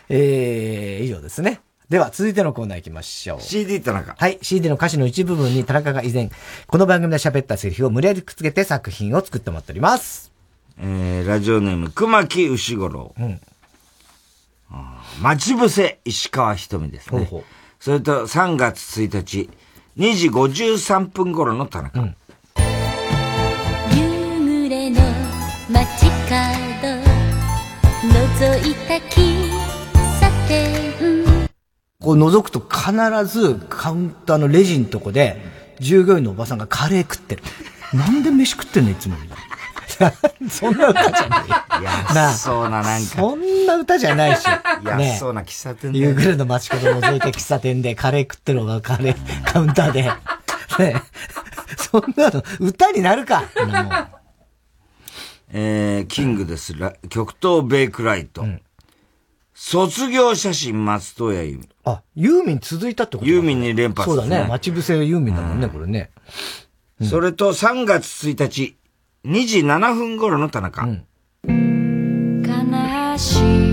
えー、以上ですね。では、続いてのコーナー行きましょう。
CD 田中。
はい。CD の歌詞の一部分に田中が以前、この番組で喋ったセリフを無理やりくっつけて作品を作ってもらっております。
えー、ラジオネーム、熊木牛五郎。うん。待ち伏せ石川瞳ですね。ほうほうそれと3月1日、2時53分頃の田中。うん、夕暮れの街角、
覗いた喫茶店。こう覗くと必ずカウンターのレジのとこで、従業員のおばさんがカレー食ってる。なんで飯食ってんのいつもみたいな。そんな歌じゃない。
安そうななんか。
そんな歌じゃないし。
安そうな喫茶店
で。夕暮れの街角覗いて喫茶店でカレー食ってるのがカレー、カウンターで。ねそんなの歌になるか。
えー、キングです。極東ベイクライト。うん卒業写真松任谷由実。
あ、ユーミン続いたってこと
ユーミンに連発、
ね、そうだね。待ち伏せユーミンだもんね、うん、これね、
うん、それと3月1日、2時7分頃の田中。うん、悲しい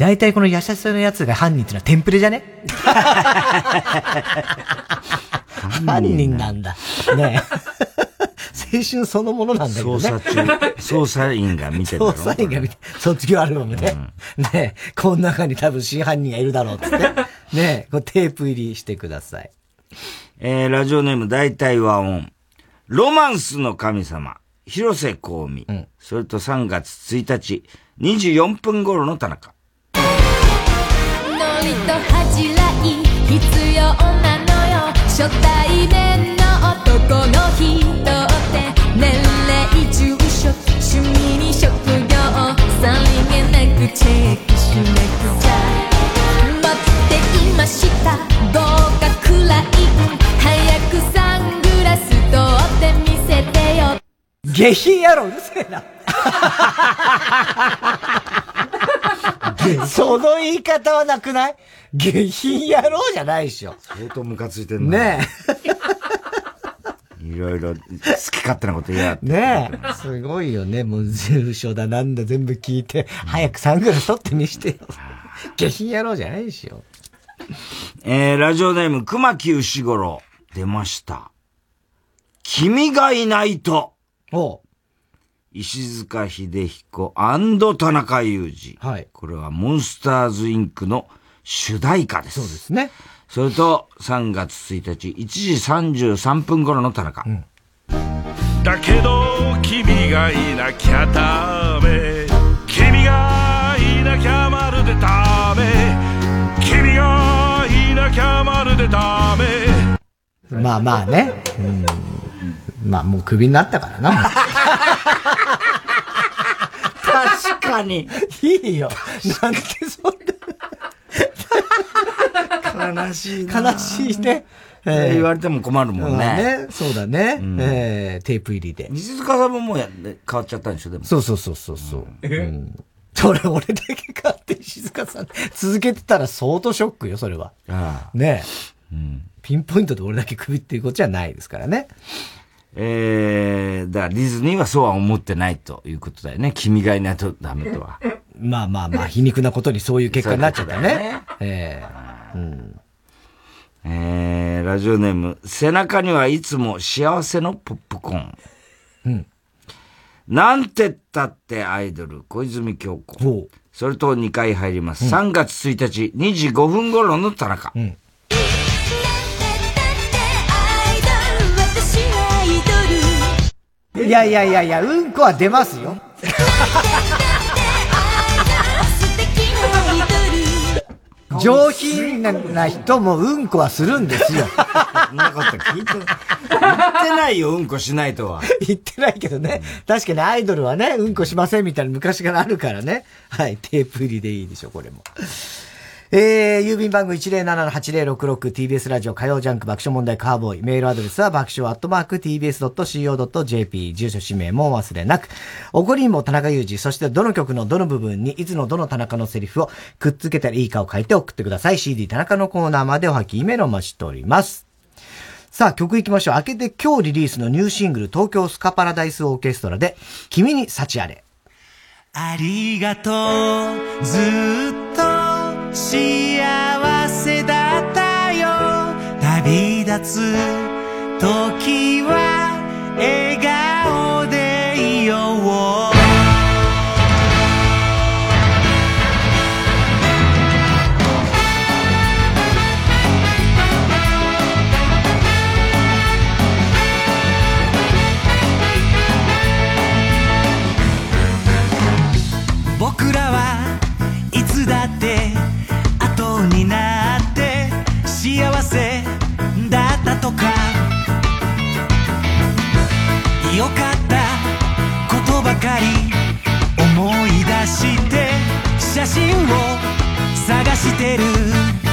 大体この優しさのやつが犯人っていうのはテンプレじゃね？犯人なんだ。ね。青春そのものなんだけどね。
捜査中、捜査員が見てる
捜査員が見て、卒業アルバムで、うん、ね。この中に多分真犯人がいるだろうってって、ね。こテープ入りしてください。
えー、ラジオネーム大体和音。ロマンスの神様、広瀬香美。うん、それと3月1日、24分頃の田中。りと恥じらい必要なのよ初対面の男の人って年齢住所趣味に職業さりげなくチェックしなくちゃ待っていましたどうかくらい早くサングラス取ってみせてよ
下品野郎うるせえな。その言い方はなくない？下品野郎じゃないでしょ。
相当ムカついてんねえ。いろいろ好き勝手なこと言や
ねえ。すごいよね。もう住所だなんだ全部聞いて、早くサングラス取ってみしてよ。下品野郎じゃないでしょ。
えー、ラジオネーム熊木牛五郎。出ました。君がいないと。お石塚秀彦田中裕二。はい。これはモンスターズインクの主題歌です。
そうですね。
それと、3月1日、1時33分頃の田中。うん、だけど、君がいなきゃダメ。君がいなきゃまるでダメ。君がいなきゃまるでダ
メ。まあまあね。うんまあもうクビになったからな。
確かに。
いいよ。なんでそん
な。悲しい
悲しいね。
えー、言われても困るもんね。
ねそうだね。うん、えー、テープ入りで。
西塚さんももうや変わっちゃったんでしょでも。
そうそうそうそうそう。うん、それ俺だけ変わって石塚さん続けてたら相当ショックよ、それは。ああねえ。うん。ピンポイントで俺だけ首っていうことじゃないですからね。
えー、だからディズニーはそうは思ってないということだよね。君がいないとダメとは。
まあまあまあ、皮肉なことにそういう結果になっちゃったね。ねえ
うん。えー、ラジオネーム、背中にはいつも幸せのポップコーン。うん。なんてったってアイドル、小泉京子。それと2回入ります。うん、3月1日、2時5分頃の田中。うん
いやいやいやいや、うんこは出ますよ。上品な人もうんこはするんですよ。
そんなこと聞いて、言ってないよ、うんこしないとは。
言ってないけどね。確かにアイドルはね、うんこしませんみたいな昔からあるからね。はい、テープ入りでいいでしょ、これも。えー、郵便番号 107-8066TBS ラジオ火曜ジャンク爆笑問題カーボーイ。メールアドレスは爆笑アットマーク TBS.CO.JP。住所氏名も忘れなく。おこりんも田中裕二、そしてどの曲のどの部分にいつのどの田中のセリフをくっつけたらいいかを書いて送ってください。CD 田中のコーナーまでおはきメロ待ちしております。さあ、曲行きましょう。明けて今日リリースのニューシングル、東京スカパラダイスオーケストラで、君に幸あれ。
ありがとう、ずっと幸せだったよ。旅立つ時は笑顔して写真を探してる。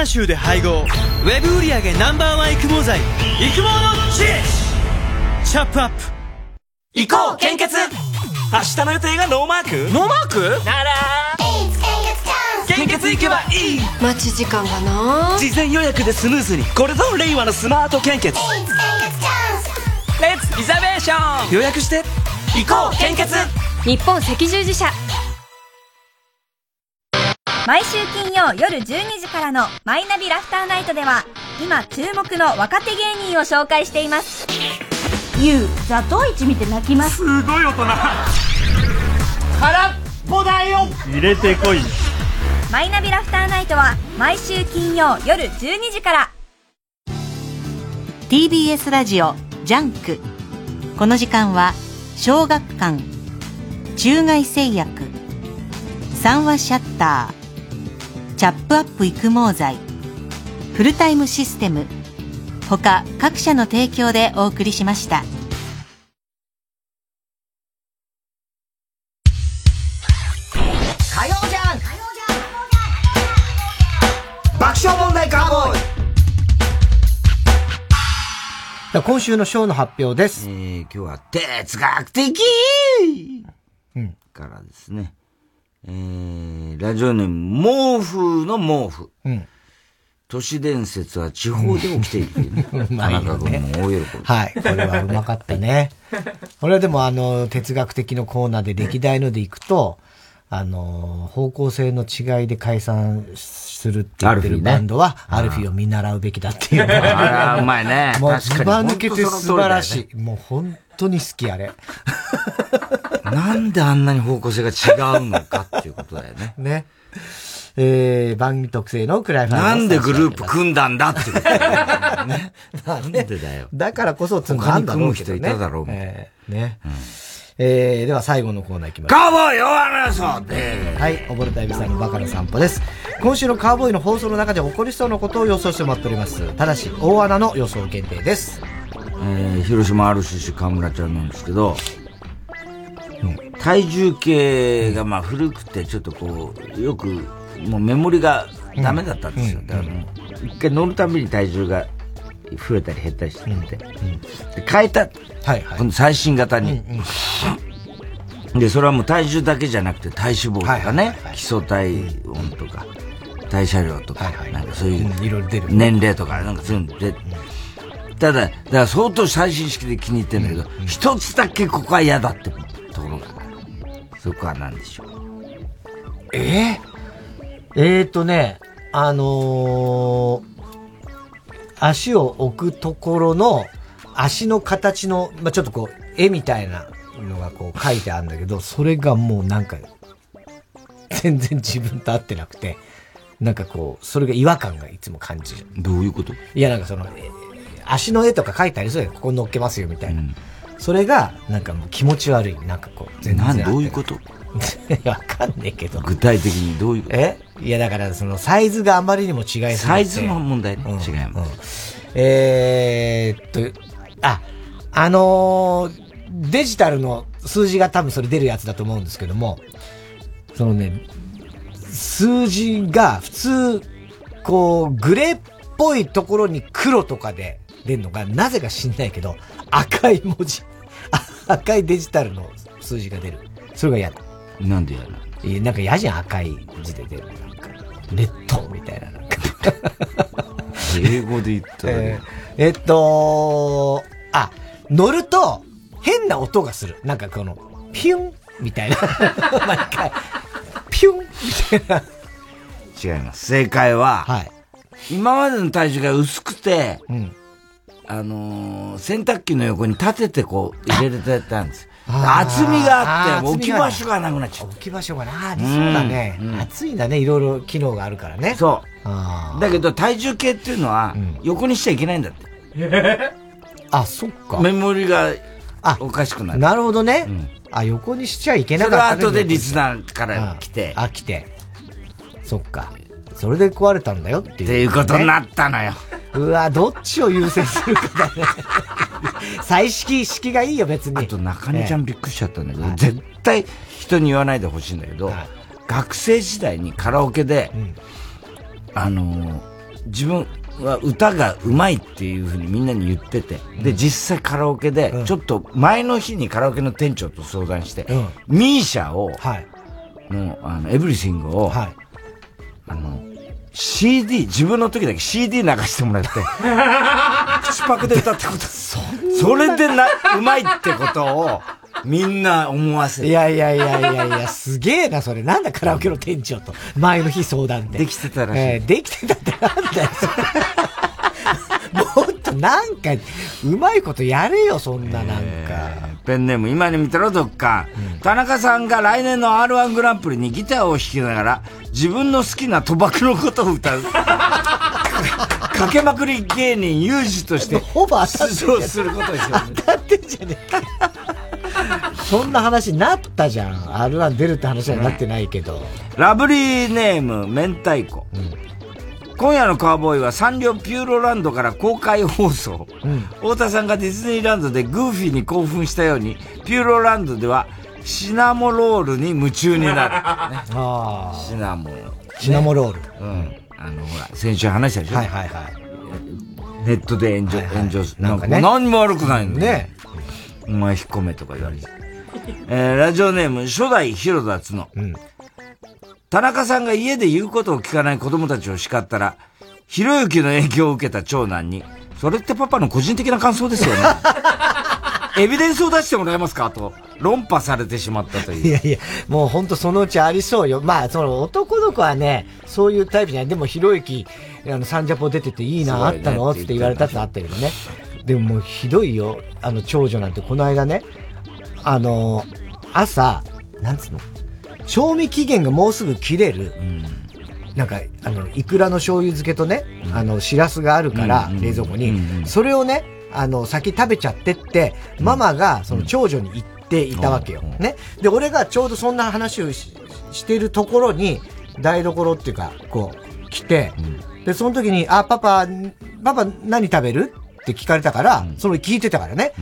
ニ州で配合。ウェブ売上 Ｎｏ.1 育毛剤。育毛の知恵チャップアップ。
行こう献血。明日の予定がノーマーク？ノーマーク？なら。献血行けばいい。
待ち時間がな？
事前予約でスムーズに。これぞ令和のスマート献血。 Let's reservation。予約して。行こう献血。
日本赤十字社。毎週金曜夜12時からの「マイナビラフターナイト」では今注目の若手芸人を紹介しています。
ユウザトウイチ見て泣きます。
すごい大人。
空っぽだよ。
入れてこい。
マイナビラフターナイトは毎週金曜夜12時から。
TBS ラジオジャンク。この時間は小学館中外製薬三話シャッターチャップアップ育毛剤フルタイムシステム他各社の提供でお送りしました
火曜じゃん爆笑問題カーボーイ今週のショーの発表です。
えー、今日は哲学的
うん。
からですね。えー、ラジオネーム、毛布の毛布。
うん。
都市伝説は地方で起きているね。
う まいよね
田中君も大喜び。
はい。これはうまかったね。これはでもあの、哲学的のコーナーで歴代のでいくと、あの、方向性の違いで解散するって言ってるバンドは、アルフィーを見習うべきだっていう
あれはうまいね
もう、
確かに
ずば抜けて素晴らし
本
い。もう本当に好き、あれ。
なんであんなに方向性が違うのかっていうことだよね。
ね。えー、番組特製のクライファイ
なんでグループ組んだんだってことだよね。
なん
でだよ。
だからこそつんだんだろうけどね。
他に組む人いただろう
えーね。えー、では最後のコーナー行きましょう。
カーボーイ弱なそうで
はい、溺れたエビさんのバカの散歩です。今週のカーボーイの放送の中で起こりそうなことを予想してもらっております。ただし、大穴の予想限定です。
えー、広島 RCC 河村ちゃんなんですけど、体重計がまあ古くてちょっとこう、よく、もうメモリがダメだったんですよ。だからもう、一回乗るたびに体重が増えたり減ったりして。て、で変えた。
はい
この最新型に。で、それはもう体重だけじゃなくて体脂肪とかね、基礎体温とか、代謝量とか、なんかそういう年齢とか、なんかそういうので、ただ、だから相当最新式で気に入ってんだけど、一つだけここは嫌だってところが。そこは何でしょう？
え？ー、えーとね、あのー、足を置くところの、足の形の、まあ、ちょっとこう、絵みたいなのがこう書いてあるんだけど、それがもうなんか、全然自分と合ってなくて、なんかこう、それが違和感がいつも感じる。
どういうこと
いや、なんかその、え足の絵とか書いてありそうやここ乗っけますよ、みたいな。それが、なんかもう気持ち悪い。なんかこう、全然
どういうこと？
わかんねえけど。
具体的にどういう
え？いや、だからそのサイズがあまりにも違いすぎて。
サイズの問題ね。違います。
えーっと、あ、あのーデジタルの数字が多分それ出るやつだと思うんですけども、そのね、数字が普通、こう、グレーっぽいところに黒とかで出るのが、なぜか知んないけど、赤い文字、あ赤いデジタルの数字が出る。それが嫌だ。
なんで嫌なの？
なんか嫌じゃん、赤い字で出る。なんか、レッドみたいな、なんか。
英語で言ったら、
えーえっと、あ、乗ると変な音がする。なんかこの、ピュンみたいな。毎回、ピュンみたいな。
違います。正解は、今までの体重が薄くて、あのー洗濯機の横に立ててこう入れてたんです。厚みがあって、置き場所がなくなっちゃう。
置き場所がな、ありそうだね。暑いんだね、いろいろ機能があるからね。
そう。だけど体重計っていうのは、横にしちゃいけないんだって。
あ、そっか。
メモリがおかしくなる。
なるほどね。あ、横にしちゃいけな
それは
かった
後でリスナーから来て。
あ、来て。そっか。それで壊れたんだよっていう、
っていうことになったのよ。
うわ、どっちを優先するかだね。彩色、式がいいよ、別に。あ
と、中根ちゃんびっくりしちゃったんだけど、絶対人に言わないでほしいんだけど、学生時代にカラオケで、あの、自分は歌がうまいっていうふうにみんなに言ってて、で、実際カラオケで、ちょっと前の日にカラオケの店長と相談して、ミーシャを、の、あの、エブリシングを、あの、CD、自分の時だけ CD 流してもらって、口パクで歌ってこと。それでな、うまいってことを、みんな思わせ
いやいやいやいやいや、すげえな、それ。なんだカラオケの店長と。前の日相談で。
できてたらしい。
えー、できてたってなんだよ。もっとなんか、うまいことやれよ、そんななんか。え
ー、ペンネーム、今に見たろ、どっか、うん。田中さんが来年の R1 グランプリにギターを弾きながら、自分の好きな賭博のことを歌う。かけまくり芸人、有事として、
ほぼ
出場することですよ、ね。
当たってんじゃねえか。そんな話になったじゃん。R1 出るって話はなってないけど。
ラブリーネーム、明太子。うん今夜のカーボーイはサンリオピューロランドから公開放送。うん、太田さんがディズニーランドでグーフィーに興奮したように、ピューロランドではシナモロールに夢中になる。シナモ、ね、
シナモロール。
うん。あの、ほら、先週話したでしょ？
はいはいはい。
ネットで炎上、はいはい、炎上する。なんかね。何も悪くないのね。お前引っ込めとか言われて。えー、ラジオネーム、初代広田つの。うん。田中さんが家で言うことを聞かない子供たちを叱ったら、ひろゆきの影響を受けた長男に、それってパパの個人的な感想ですよね。エビデンスを出してもらえますかと、論破されてしまったという。
いやいや、もうほんとそのうちありそうよ。まあ、その男の子はね、そういうタイプじゃない。でも、ひろゆき、あの、サンジャポ出てていいな、あったの？って言われたってあったけどね。でももうひどいよ。あの、長女なんて、この間ね、あの、朝、なんつうの？賞味期限がもうすぐ切れる。うん、なんか、あの、イクラの醤油漬けとね、うん、あの、しらすがあるから、冷蔵庫に、それをね、あの、先食べちゃってって、ママが、その長女に言っていたわけよ。ね。で、俺がちょうどそんな話をししてるところに、台所っていうか、こう、来て、で、その時に、あ、パパ、パパ何食べる？って聞かれたから、その聞いてたからね。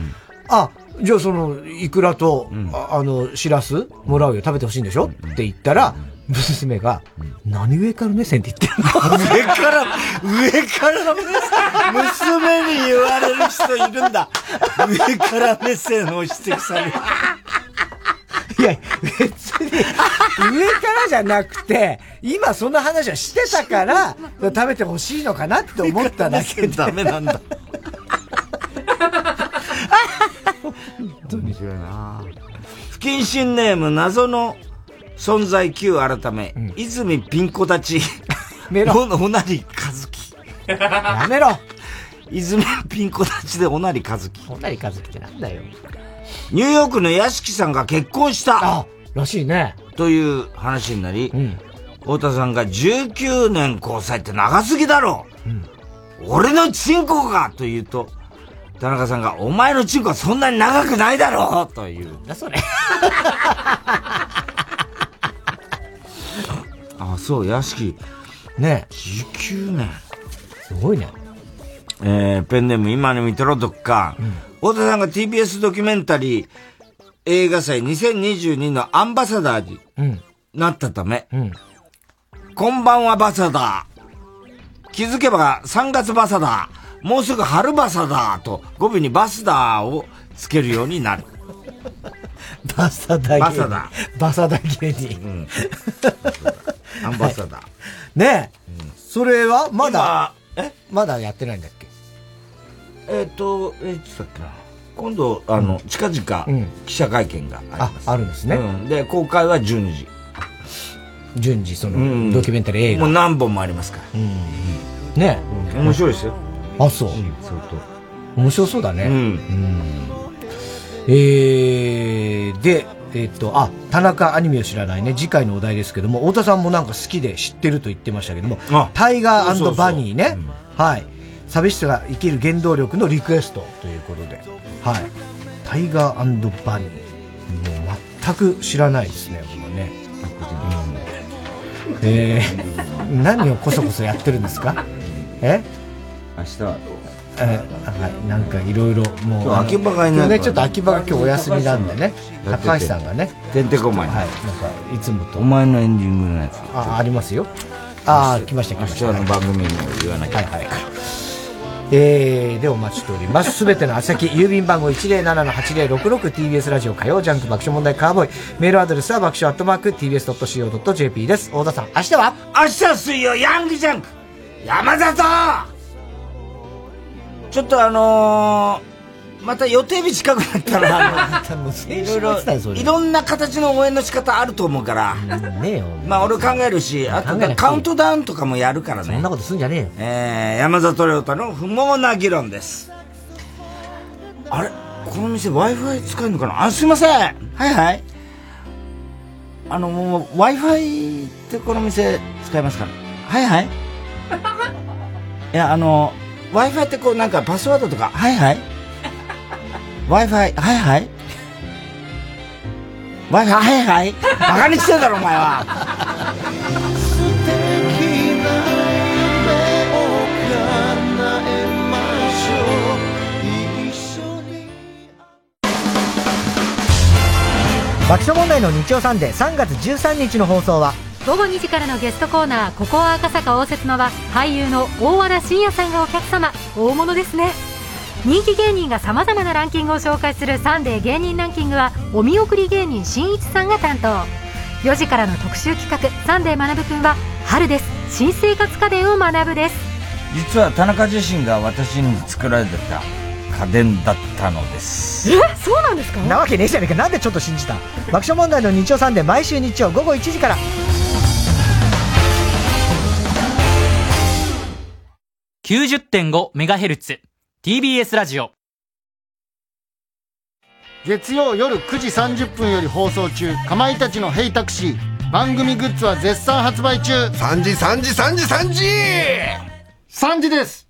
あ、じゃあその、イクラと、ああの、シラスもらうよ、食べてほしいんでしょ、って言ったら、娘が、何上から目線って言ってるの？
上から、上から目線。娘に言われる人いるんだ。上から目線を指摘される。
いや、別に、上からじゃなくて、今その話はしてたから、食べてほしいのかなって思っただけで。
ダメなんだ。
本当に。面白い
な不謹慎ネーム、謎の存在 Q 改め、うん、泉ピンコ立ち、
メロ。
おなりかずき。
やめろ
泉ピンコ立ちでおなりかずき。
おなりかずきってなんだよ。
ニューヨークの屋敷さんが結婚した
あ、らしいね。
という話になり、うん、太田さんが19年交際って長すぎだろう、うん、俺のチンコがと言うと、田中さんが、お前のチンコはそんなに長くないだろうという。
だそれ。
あ、そう、屋敷。
ね
19年。
すごいね。
えー、ペンネーム今の見てろ、どっか。うん、太田さんが TBS ドキュメンタリー映画祭2022のアンバサダーになったため、うん、こんばんはバサダー。気づけば3月バサダー。もうすぐ春バサだと語尾にバスダーをつけるようになる。
バサダ芸
人。バサダ。
バサダ芸人。うん。
アンバサダ。
ねえ、うん。それはまだ、え？まだやってないんだっけ？
えっ、ー、と、えいつだっけな？今度、あの、うん、近々、記者会見があります。
あ、あるんですね。う
ん。で、公開は順次。
順次、その、ドキュメンタリー映画。
もう何本もありますから。うん。
ね
え。面白いですよ。
あ、そう。うん、
相
当。面白そうだね。うん。うん、えー、で、えっ、と、あ、田中アニメを知らないね、次回のお題ですけども、太田さんもなんか好きで知ってると言ってましたけども、タイガーバニーね、はい。寂しさが生きる原動力のリクエストということで、はい。タイガーバニー。もう全く知らないですね、僕もね。うん、えー、何をこそこそやってるんですか？え？
明日は
えーはい、なんかいろいろもう
今日秋葉が
ねちょっと秋葉が今日お休みなんでね。高橋さんがね。
てんてこまい
はいなんかいつもと。
お前のエンディングのやつ。
あありますよ。ああ来ました来ました。
明日の番組にも言わなきゃ。
はいはいえー、でお待ちしております。すべての宛先、郵便番号 107-8066TBS ラジオ火曜ジャンク爆笑問題カーボーイ。メールアドレスは爆笑アットマーク TBS.CO.JP です。大田さん、明日は？
明日は水曜ヤングジャンク。山里ちょっとあのー、また予定日近くなったら、いろいろ、いろんな形の応援の仕方あると思うから。
ねえよ。
まあ俺考えるし、あとカウントダウンとかもやるからね。
そんなことすんじゃねえよ。
えー、山里亮太の不毛な議論です。あれ？この店 Wi-Fi 使えるのかな？あ、すいません。はいはい。あの、もう Wi-Fi ってこの店使えますかはいはい。いや、あの、Wi-Fi ってこうなんかパスワードとか、はいはい。Wi-Fi、はいはい。Wi-Fi、はいはい。バカにしてんだろ、お前は。
爆笑問題の日曜サンデー3月13日の放送は、
午後2時からのゲストコーナー「ここは赤坂応接間」は俳優の大和田伸也さんがお客様。大物ですね。人気芸人がさまざまなランキングを紹介する「サンデー芸人ランキング」はお見送り芸人しんいちさんが担当。4時からの特集企画「サンデー学ぶくん」は春です。新生活家電を学ぶです。
実は田中自身が私に作られてた家電だったのです。
え？そうなんですか？
なわけねえじゃねえか。なんでちょっと信じた？爆笑問題の日曜サンデー毎週日曜午後1時から。
90.5MHz TBS ラジオ。
月曜夜9時30分より放送中かまいたちの「ヘイタクシー」番組グッズは絶賛発売中。
3時3時3時3時
!3 時です